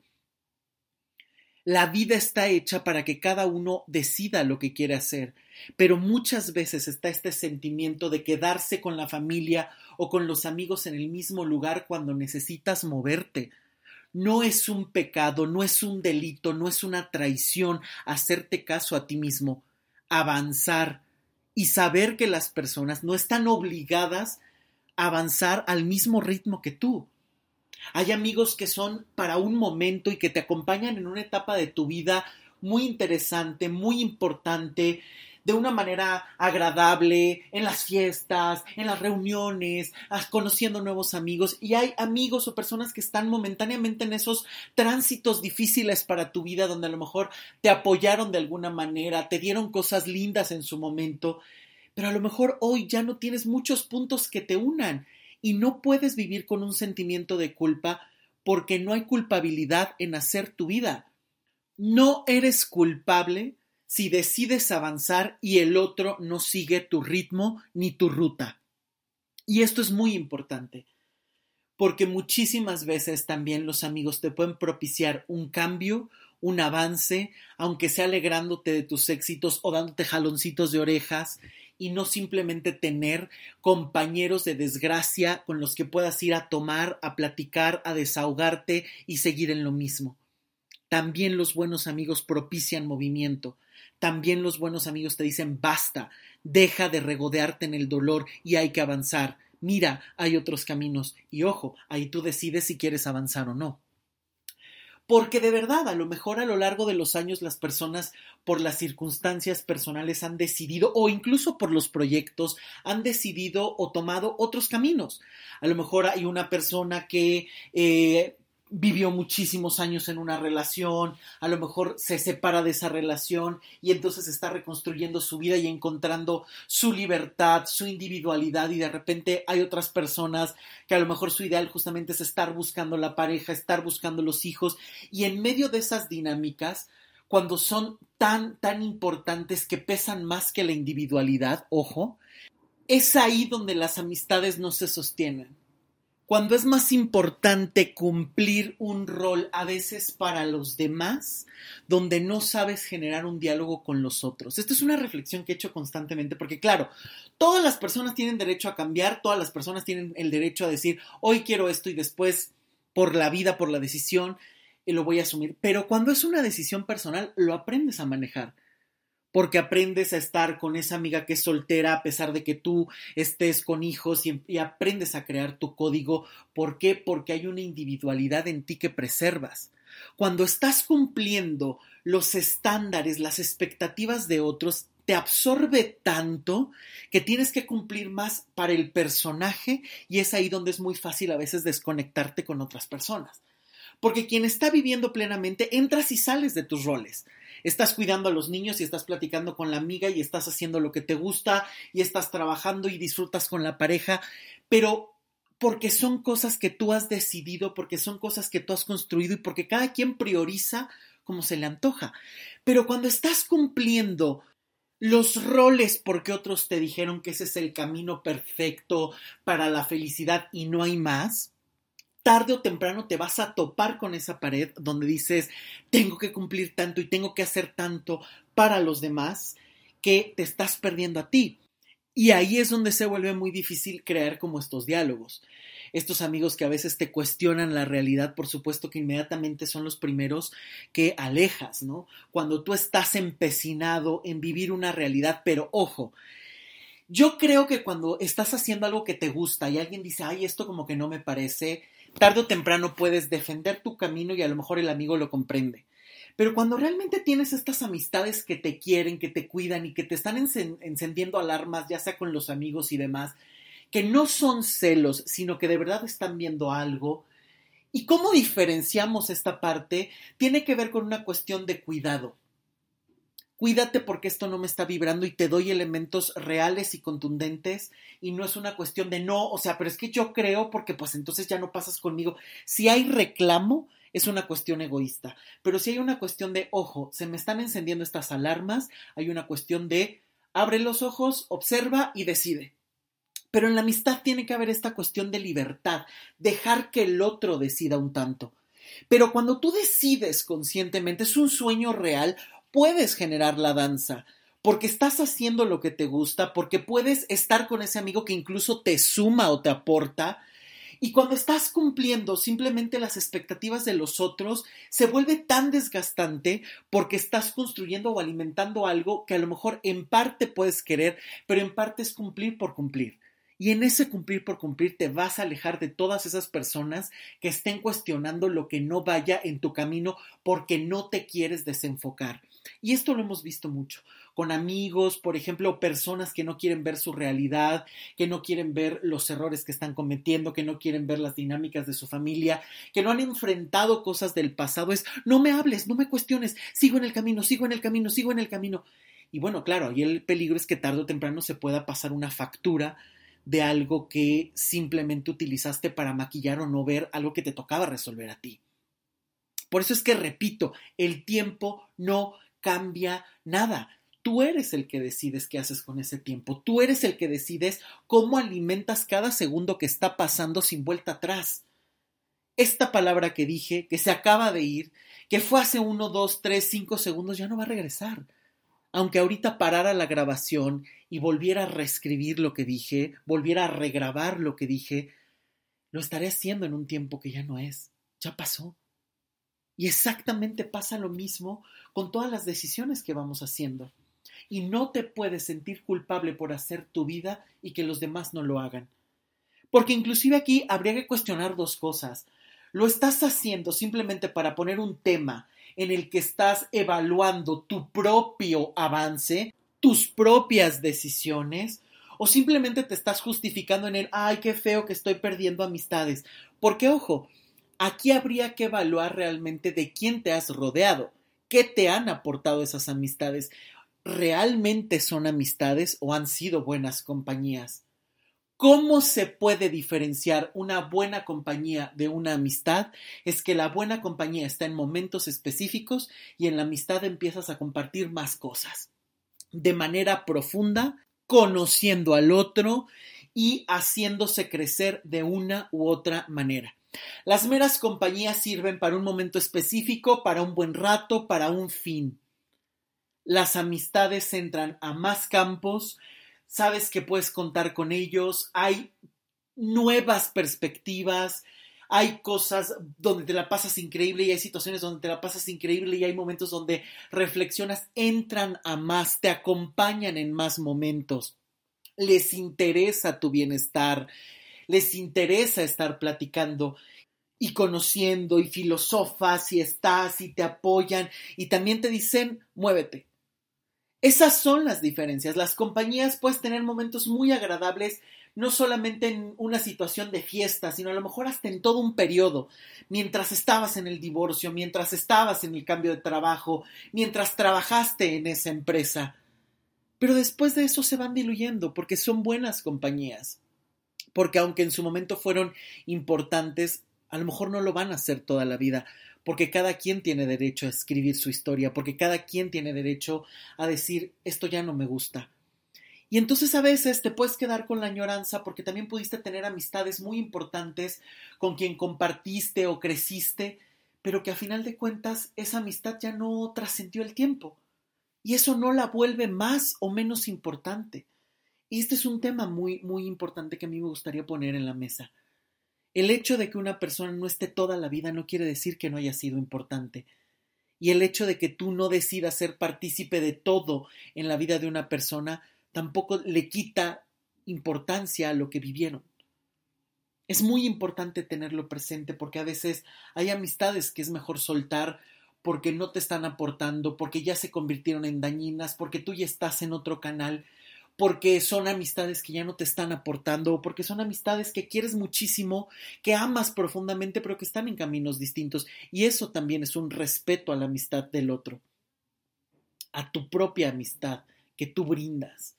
A: La vida está hecha para que cada uno decida lo que quiere hacer, pero muchas veces está este sentimiento de quedarse con la familia o con los amigos en el mismo lugar cuando necesitas moverte, no es un pecado, no es un delito, no es una traición hacerte caso a ti mismo, avanzar y saber que las personas no están obligadas a avanzar al mismo ritmo que tú. Hay amigos que son para un momento y que te acompañan en una etapa de tu vida muy interesante, muy importante, de una manera agradable, en las fiestas, en las reuniones, conociendo nuevos amigos. Y hay amigos o personas que están momentáneamente en esos tránsitos difíciles para tu vida, donde a lo mejor te apoyaron de alguna manera, te dieron cosas lindas en su momento, pero a lo mejor hoy ya no tienes muchos puntos que te unan y no puedes vivir con un sentimiento de culpa porque no hay culpabilidad en hacer tu vida. No eres culpable si decides avanzar y el otro no sigue tu ritmo ni tu ruta. Y esto es muy importante, porque muchísimas veces también los amigos te pueden propiciar un cambio, un avance, aunque sea alegrándote de tus éxitos o dándote jaloncitos de orejas, y no simplemente tener compañeros de desgracia con los que puedas ir a tomar, a platicar, a desahogarte y seguir en lo mismo. También los buenos amigos propician movimiento, también los buenos amigos te dicen basta, deja de regodearte en el dolor y hay que avanzar. Mira, hay otros caminos y ojo, ahí tú decides si quieres avanzar o no. Porque de verdad, a lo mejor a lo largo de los años las personas por las circunstancias personales han decidido, o incluso por los proyectos, han decidido o tomado otros caminos. A lo mejor hay una persona que eh, vivió muchísimos años en una relación, a lo mejor se separa de esa relación y entonces está reconstruyendo su vida y encontrando su libertad, su individualidad y de repente hay otras personas que a lo mejor su ideal justamente es estar buscando la pareja, estar buscando los hijos y en medio de esas dinámicas, cuando son tan, tan importantes que pesan más que la individualidad, ojo, es ahí donde las amistades no se sostienen cuando es más importante cumplir un rol a veces para los demás, donde no sabes generar un diálogo con los otros. Esta es una reflexión que he hecho constantemente porque, claro, todas las personas tienen derecho a cambiar, todas las personas tienen el derecho a decir, hoy quiero esto y después, por la vida, por la decisión, lo voy a asumir. Pero cuando es una decisión personal, lo aprendes a manejar porque aprendes a estar con esa amiga que es soltera a pesar de que tú estés con hijos y, aprendes a crear tu código. ¿Por qué? Porque hay una individualidad en ti que preservas. Cuando estás cumpliendo los estándares, las expectativas de otros, te absorbe tanto que tienes que cumplir más para el personaje y es ahí donde es muy fácil a veces desconectarte con otras personas. Porque quien está viviendo plenamente, entras y sales de tus roles. Estás cuidando a los niños y estás platicando con la amiga y estás haciendo lo que te gusta y estás trabajando y disfrutas con la pareja, pero porque son cosas que tú has decidido, porque son cosas que tú has construido y porque cada quien prioriza como se le antoja. Pero cuando estás cumpliendo los roles porque otros te dijeron que ese es el camino perfecto para la felicidad y no hay más, tarde o temprano te vas a topar con esa pared donde dices, tengo que cumplir tanto y tengo que hacer tanto para los demás que te estás perdiendo a ti. Y ahí es donde se vuelve muy difícil crear como estos diálogos. Estos amigos que a veces te cuestionan la realidad, por supuesto que inmediatamente son los primeros que alejas, ¿no? Cuando tú estás empecinado en vivir una realidad, pero ojo, yo creo que cuando estás haciendo algo que te gusta y alguien dice, ay, esto como que no me parece, tarde o temprano puedes defender tu camino y a lo mejor el amigo lo comprende. Pero cuando realmente tienes estas amistades que te quieren, que te cuidan y que te están encendiendo alarmas, ya sea con los amigos y demás, que no son celos, sino que de verdad están viendo algo. ¿Y cómo diferenciamos esta parte? Tiene que ver con una cuestión de cuidado. Cuídate porque esto no me está vibrando y te doy elementos reales y contundentes y no es una cuestión de no, o sea, pero es que yo creo porque pues entonces ya no pasas conmigo. Si hay reclamo, es una cuestión egoísta. Pero si hay una cuestión de, ojo, se me están encendiendo estas alarmas, hay una cuestión de, abre los ojos, observa y decide. Pero en la amistad tiene que haber esta cuestión de libertad, dejar que el otro decida un tanto. Pero cuando tú decides conscientemente, es un sueño real, puedes generar la danza, porque estás haciendo lo que te gusta, porque puedes estar con ese amigo que incluso te suma o te aporta, y cuando estás cumpliendo simplemente las expectativas de los otros, se vuelve tan desgastante porque estás construyendo o alimentando algo que a lo mejor en parte puedes querer, pero en parte es cumplir por cumplir. Y en ese cumplir por cumplir te vas a alejar de todas esas personas que estén cuestionando lo que no vaya en tu camino porque no te quieres desenfocar. Y esto lo hemos visto mucho con amigos, por ejemplo, personas que no quieren ver su realidad, que no quieren ver los errores que están cometiendo, que no quieren ver las dinámicas de su familia, que no han enfrentado cosas del pasado. Es, no me hables, no me cuestiones, sigo en el camino, sigo en el camino, sigo en el camino. Y bueno, claro, ahí el peligro es que tarde o temprano se pueda pasar una factura de algo que simplemente utilizaste para maquillar o no ver algo que te tocaba resolver a ti. Por eso es que repito, el tiempo no cambia nada. Tú eres el que decides qué haces con ese tiempo. Tú eres el que decides cómo alimentas cada segundo que está pasando sin vuelta atrás. Esta palabra que dije, que se acaba de ir, que fue hace uno, dos, tres, cinco segundos, ya no va a regresar. Aunque ahorita parara la grabación y volviera a reescribir lo que dije, volviera a regrabar lo que dije, lo estaré haciendo en un tiempo que ya no es. Ya pasó. Y exactamente pasa lo mismo con todas las decisiones que vamos haciendo y no te puedes sentir culpable por hacer tu vida y que los demás no lo hagan. Porque inclusive aquí habría que cuestionar dos cosas. ¿Lo estás haciendo simplemente para poner un tema en el que estás evaluando tu propio avance, tus propias decisiones? ¿O simplemente te estás justificando en el, ay, qué feo que estoy perdiendo amistades? Porque, ojo, aquí habría que evaluar realmente de quién te has rodeado, qué te han aportado esas amistades realmente son amistades o han sido buenas compañías. ¿Cómo se puede diferenciar una buena compañía de una amistad? Es que la buena compañía está en momentos específicos y en la amistad empiezas a compartir más cosas de manera profunda, conociendo al otro y haciéndose crecer de una u otra manera. Las meras compañías sirven para un momento específico, para un buen rato, para un fin. Las amistades entran a más campos, sabes que puedes contar con ellos, hay nuevas perspectivas, hay cosas donde te la pasas increíble y hay situaciones donde te la pasas increíble y hay momentos donde reflexionas, entran a más, te acompañan en más momentos, les interesa tu bienestar, les interesa estar platicando y conociendo y filosofas y estás y te apoyan y también te dicen, muévete, esas son las diferencias. Las compañías puedes tener momentos muy agradables, no solamente en una situación de fiesta, sino a lo mejor hasta en todo un periodo, mientras estabas en el divorcio, mientras estabas en el cambio de trabajo, mientras trabajaste en esa empresa. Pero después de eso se van diluyendo porque son buenas compañías. Porque aunque en su momento fueron importantes, a lo mejor no lo van a hacer toda la vida, porque cada quien tiene derecho a escribir su historia, porque cada quien tiene derecho a decir esto ya no me gusta, y entonces a veces te puedes quedar con la añoranza porque también pudiste tener amistades muy importantes con quien compartiste o creciste, pero que a final de cuentas esa amistad ya no trascendió el tiempo. Y eso no la vuelve más o menos importante. Y este es un tema muy, muy importante que a mí me gustaría poner en la mesa. El hecho de que una persona no esté toda la vida no quiere decir que no haya sido importante. Y el hecho de que tú no decidas ser partícipe de todo en la vida de una persona tampoco le quita importancia a lo que vivieron. Es muy importante tenerlo presente porque a veces hay amistades que es mejor soltar porque no te están aportando, porque ya se convirtieron en dañinas, porque tú ya estás en otro canal, porque son amistades que ya no te están aportando, o porque son amistades que quieres muchísimo, que amas profundamente, pero que están en caminos distintos. Y eso también es un respeto a la amistad del otro, a tu propia amistad que tú brindas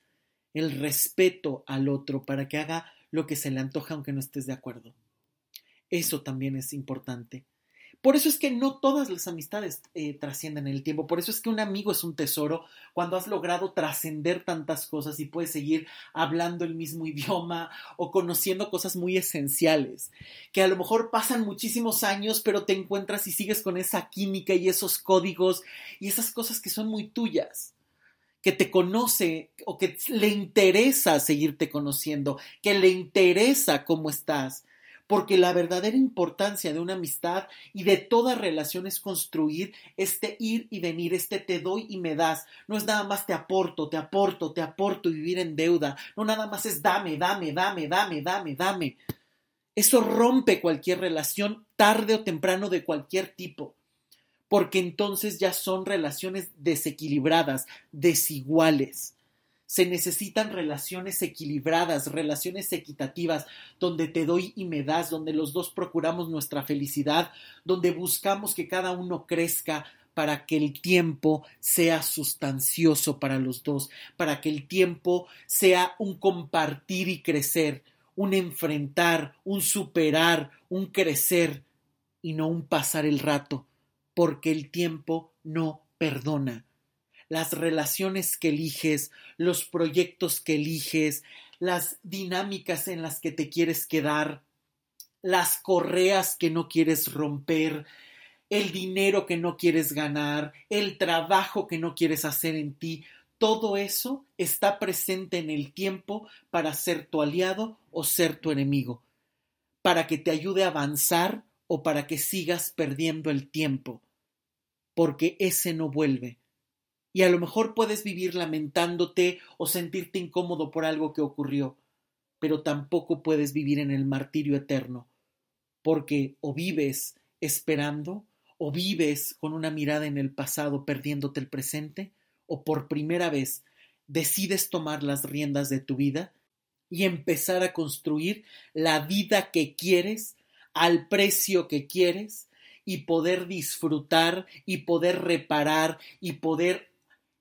A: el respeto al otro para que haga lo que se le antoja aunque no estés de acuerdo. Eso también es importante. Por eso es que no todas las amistades eh, trascienden el tiempo. Por eso es que un amigo es un tesoro cuando has logrado trascender tantas cosas y puedes seguir hablando el mismo *laughs* idioma o conociendo cosas muy esenciales. Que a lo mejor pasan muchísimos años, pero te encuentras y sigues con esa química y esos códigos y esas cosas que son muy tuyas que te conoce o que le interesa seguirte conociendo, que le interesa cómo estás. Porque la verdadera importancia de una amistad y de toda relación es construir este ir y venir, este te doy y me das. No es nada más te aporto, te aporto, te aporto y vivir en deuda. No nada más es dame, dame, dame, dame, dame, dame. Eso rompe cualquier relación tarde o temprano de cualquier tipo porque entonces ya son relaciones desequilibradas, desiguales. Se necesitan relaciones equilibradas, relaciones equitativas, donde te doy y me das, donde los dos procuramos nuestra felicidad, donde buscamos que cada uno crezca para que el tiempo sea sustancioso para los dos, para que el tiempo sea un compartir y crecer, un enfrentar, un superar, un crecer y no un pasar el rato porque el tiempo no perdona. Las relaciones que eliges, los proyectos que eliges, las dinámicas en las que te quieres quedar, las correas que no quieres romper, el dinero que no quieres ganar, el trabajo que no quieres hacer en ti, todo eso está presente en el tiempo para ser tu aliado o ser tu enemigo, para que te ayude a avanzar o para que sigas perdiendo el tiempo, porque ese no vuelve. Y a lo mejor puedes vivir lamentándote o sentirte incómodo por algo que ocurrió, pero tampoco puedes vivir en el martirio eterno, porque o vives esperando, o vives con una mirada en el pasado perdiéndote el presente, o por primera vez decides tomar las riendas de tu vida y empezar a construir la vida que quieres al precio que quieres y poder disfrutar y poder reparar y poder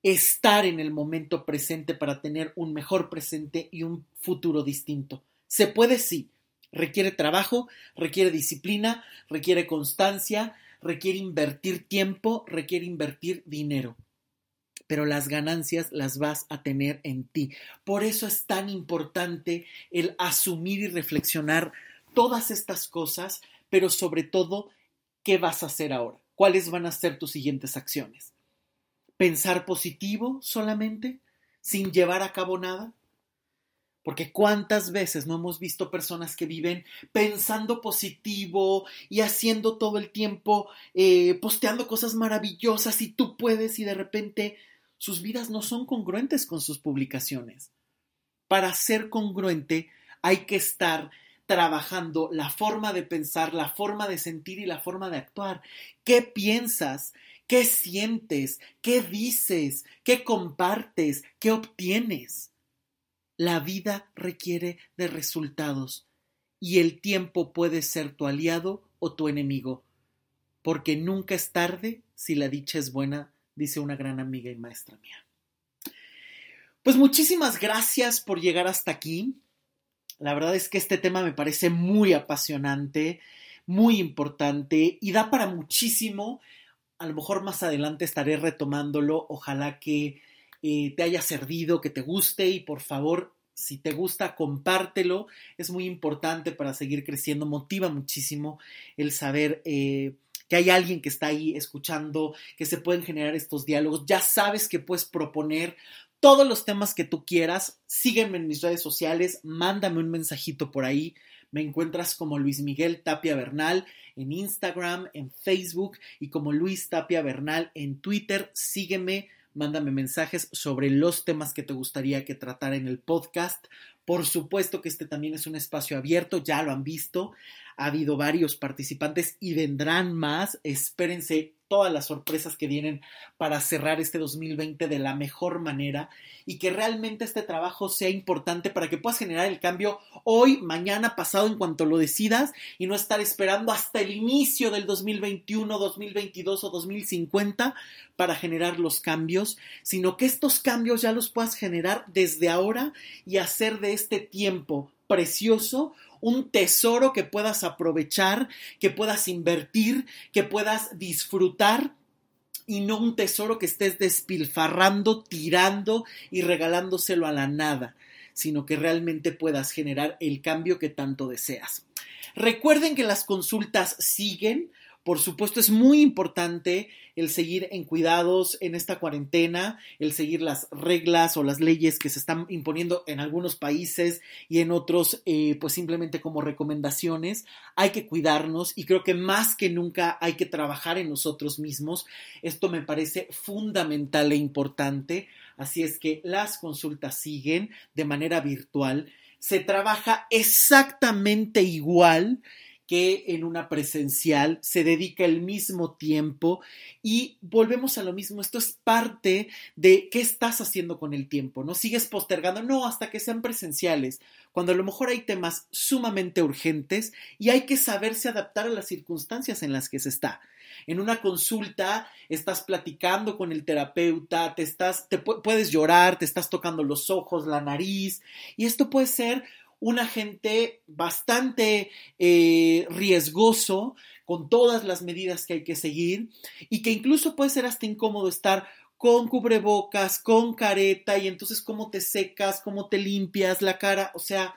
A: estar en el momento presente para tener un mejor presente y un futuro distinto. Se puede sí, requiere trabajo, requiere disciplina, requiere constancia, requiere invertir tiempo, requiere invertir dinero. Pero las ganancias las vas a tener en ti. Por eso es tan importante el asumir y reflexionar todas estas cosas, pero sobre todo, ¿qué vas a hacer ahora? ¿Cuáles van a ser tus siguientes acciones? ¿Pensar positivo solamente, sin llevar a cabo nada? Porque cuántas veces no hemos visto personas que viven pensando positivo y haciendo todo el tiempo, eh, posteando cosas maravillosas y tú puedes y de repente sus vidas no son congruentes con sus publicaciones. Para ser congruente hay que estar trabajando la forma de pensar, la forma de sentir y la forma de actuar. ¿Qué piensas? ¿Qué sientes? ¿Qué dices? ¿Qué compartes? ¿Qué obtienes? La vida requiere de resultados y el tiempo puede ser tu aliado o tu enemigo, porque nunca es tarde si la dicha es buena, dice una gran amiga y maestra mía. Pues muchísimas gracias por llegar hasta aquí. La verdad es que este tema me parece muy apasionante, muy importante y da para muchísimo. A lo mejor más adelante estaré retomándolo. Ojalá que eh, te haya servido, que te guste y por favor si te gusta, compártelo. Es muy importante para seguir creciendo. Motiva muchísimo el saber eh, que hay alguien que está ahí escuchando, que se pueden generar estos diálogos. Ya sabes que puedes proponer todos los temas que tú quieras. Sígueme en mis redes sociales, mándame un mensajito por ahí. Me encuentras como Luis Miguel Tapia Bernal en Instagram, en Facebook y como Luis Tapia Bernal en Twitter. Sígueme mándame mensajes sobre los temas que te gustaría que tratara en el podcast. Por supuesto que este también es un espacio abierto, ya lo han visto. Ha habido varios participantes y vendrán más. Espérense todas las sorpresas que vienen para cerrar este 2020 de la mejor manera y que realmente este trabajo sea importante para que puedas generar el cambio hoy, mañana, pasado, en cuanto lo decidas y no estar esperando hasta el inicio del 2021, 2022 o 2050 para generar los cambios, sino que estos cambios ya los puedas generar desde ahora y hacer de este tiempo precioso un tesoro que puedas aprovechar, que puedas invertir, que puedas disfrutar y no un tesoro que estés despilfarrando, tirando y regalándoselo a la nada, sino que realmente puedas generar el cambio que tanto deseas. Recuerden que las consultas siguen. Por supuesto, es muy importante el seguir en cuidados en esta cuarentena, el seguir las reglas o las leyes que se están imponiendo en algunos países y en otros, eh, pues simplemente como recomendaciones. Hay que cuidarnos y creo que más que nunca hay que trabajar en nosotros mismos. Esto me parece fundamental e importante. Así es que las consultas siguen de manera virtual. Se trabaja exactamente igual que en una presencial se dedica el mismo tiempo y volvemos a lo mismo, esto es parte de qué estás haciendo con el tiempo, ¿no? Sigues postergando, no, hasta que sean presenciales, cuando a lo mejor hay temas sumamente urgentes y hay que saberse adaptar a las circunstancias en las que se está. En una consulta estás platicando con el terapeuta, te estás, te puedes llorar, te estás tocando los ojos, la nariz, y esto puede ser un agente bastante eh, riesgoso con todas las medidas que hay que seguir y que incluso puede ser hasta incómodo estar con cubrebocas, con careta y entonces cómo te secas, cómo te limpias la cara, o sea,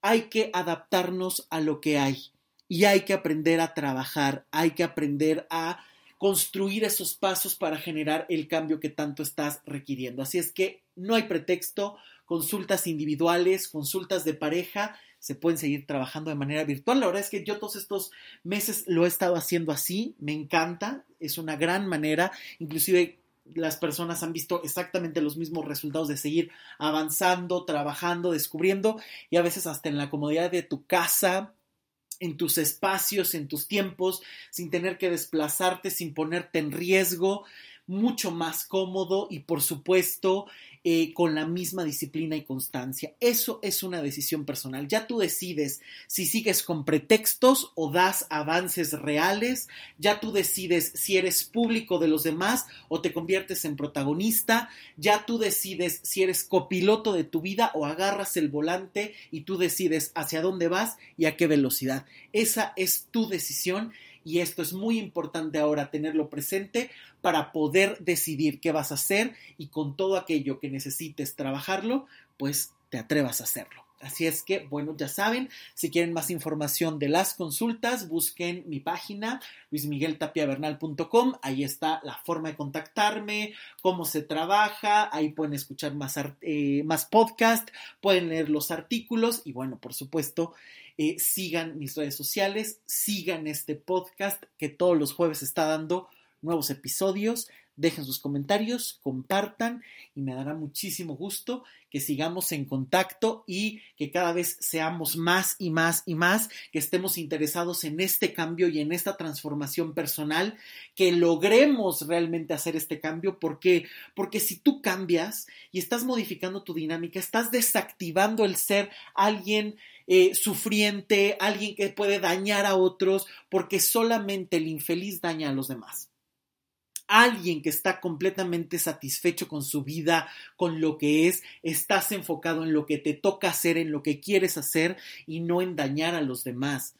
A: hay que adaptarnos a lo que hay y hay que aprender a trabajar, hay que aprender a construir esos pasos para generar el cambio que tanto estás requiriendo. Así es que no hay pretexto, consultas individuales, consultas de pareja, se pueden seguir trabajando de manera virtual. La verdad es que yo todos estos meses lo he estado haciendo así, me encanta, es una gran manera, inclusive las personas han visto exactamente los mismos resultados de seguir avanzando, trabajando, descubriendo y a veces hasta en la comodidad de tu casa, en tus espacios, en tus tiempos, sin tener que desplazarte, sin ponerte en riesgo, mucho más cómodo y por supuesto eh, con la misma disciplina y constancia. Eso es una decisión personal. Ya tú decides si sigues con pretextos o das avances reales. Ya tú decides si eres público de los demás o te conviertes en protagonista. Ya tú decides si eres copiloto de tu vida o agarras el volante y tú decides hacia dónde vas y a qué velocidad. Esa es tu decisión y esto es muy importante ahora tenerlo presente para poder decidir qué vas a hacer y con todo aquello que necesites trabajarlo, pues te atrevas a hacerlo. Así es que, bueno, ya saben, si quieren más información de las consultas, busquen mi página luismigueltapiavernal.com. Ahí está la forma de contactarme, cómo se trabaja, ahí pueden escuchar más, eh, más podcast, pueden leer los artículos y, bueno, por supuesto, eh, sigan mis redes sociales, sigan este podcast que todos los jueves está dando nuevos episodios. Dejen sus comentarios, compartan y me dará muchísimo gusto que sigamos en contacto y que cada vez seamos más y más y más, que estemos interesados en este cambio y en esta transformación personal, que logremos realmente hacer este cambio, porque porque si tú cambias y estás modificando tu dinámica, estás desactivando el ser alguien eh, sufriente, alguien que puede dañar a otros, porque solamente el infeliz daña a los demás alguien que está completamente satisfecho con su vida, con lo que es, estás enfocado en lo que te toca hacer, en lo que quieres hacer y no en dañar a los demás.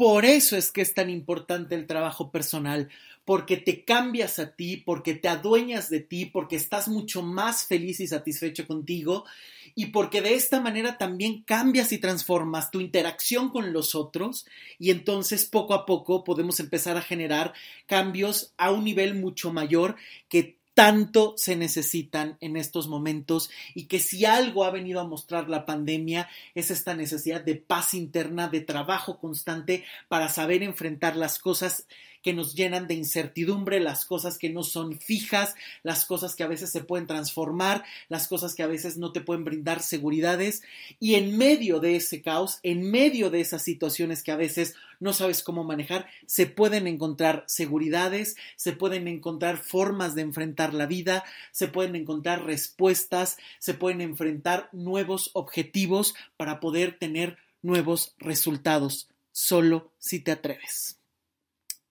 A: Por eso es que es tan importante el trabajo personal, porque te cambias a ti, porque te adueñas de ti, porque estás mucho más feliz y satisfecho contigo y porque de esta manera también cambias y transformas tu interacción con los otros y entonces poco a poco podemos empezar a generar cambios a un nivel mucho mayor que tanto se necesitan en estos momentos y que si algo ha venido a mostrar la pandemia es esta necesidad de paz interna, de trabajo constante para saber enfrentar las cosas que nos llenan de incertidumbre, las cosas que no son fijas, las cosas que a veces se pueden transformar, las cosas que a veces no te pueden brindar seguridades. Y en medio de ese caos, en medio de esas situaciones que a veces no sabes cómo manejar, se pueden encontrar seguridades, se pueden encontrar formas de enfrentar la vida, se pueden encontrar respuestas, se pueden enfrentar nuevos objetivos para poder tener nuevos resultados, solo si te atreves.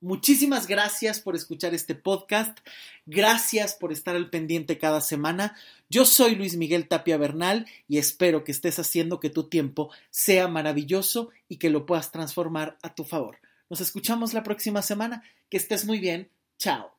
A: Muchísimas gracias por escuchar este podcast. Gracias por estar al pendiente cada semana. Yo soy Luis Miguel Tapia Bernal y espero que estés haciendo que tu tiempo sea maravilloso y que lo puedas transformar a tu favor. Nos escuchamos la próxima semana. Que estés muy bien. Chao.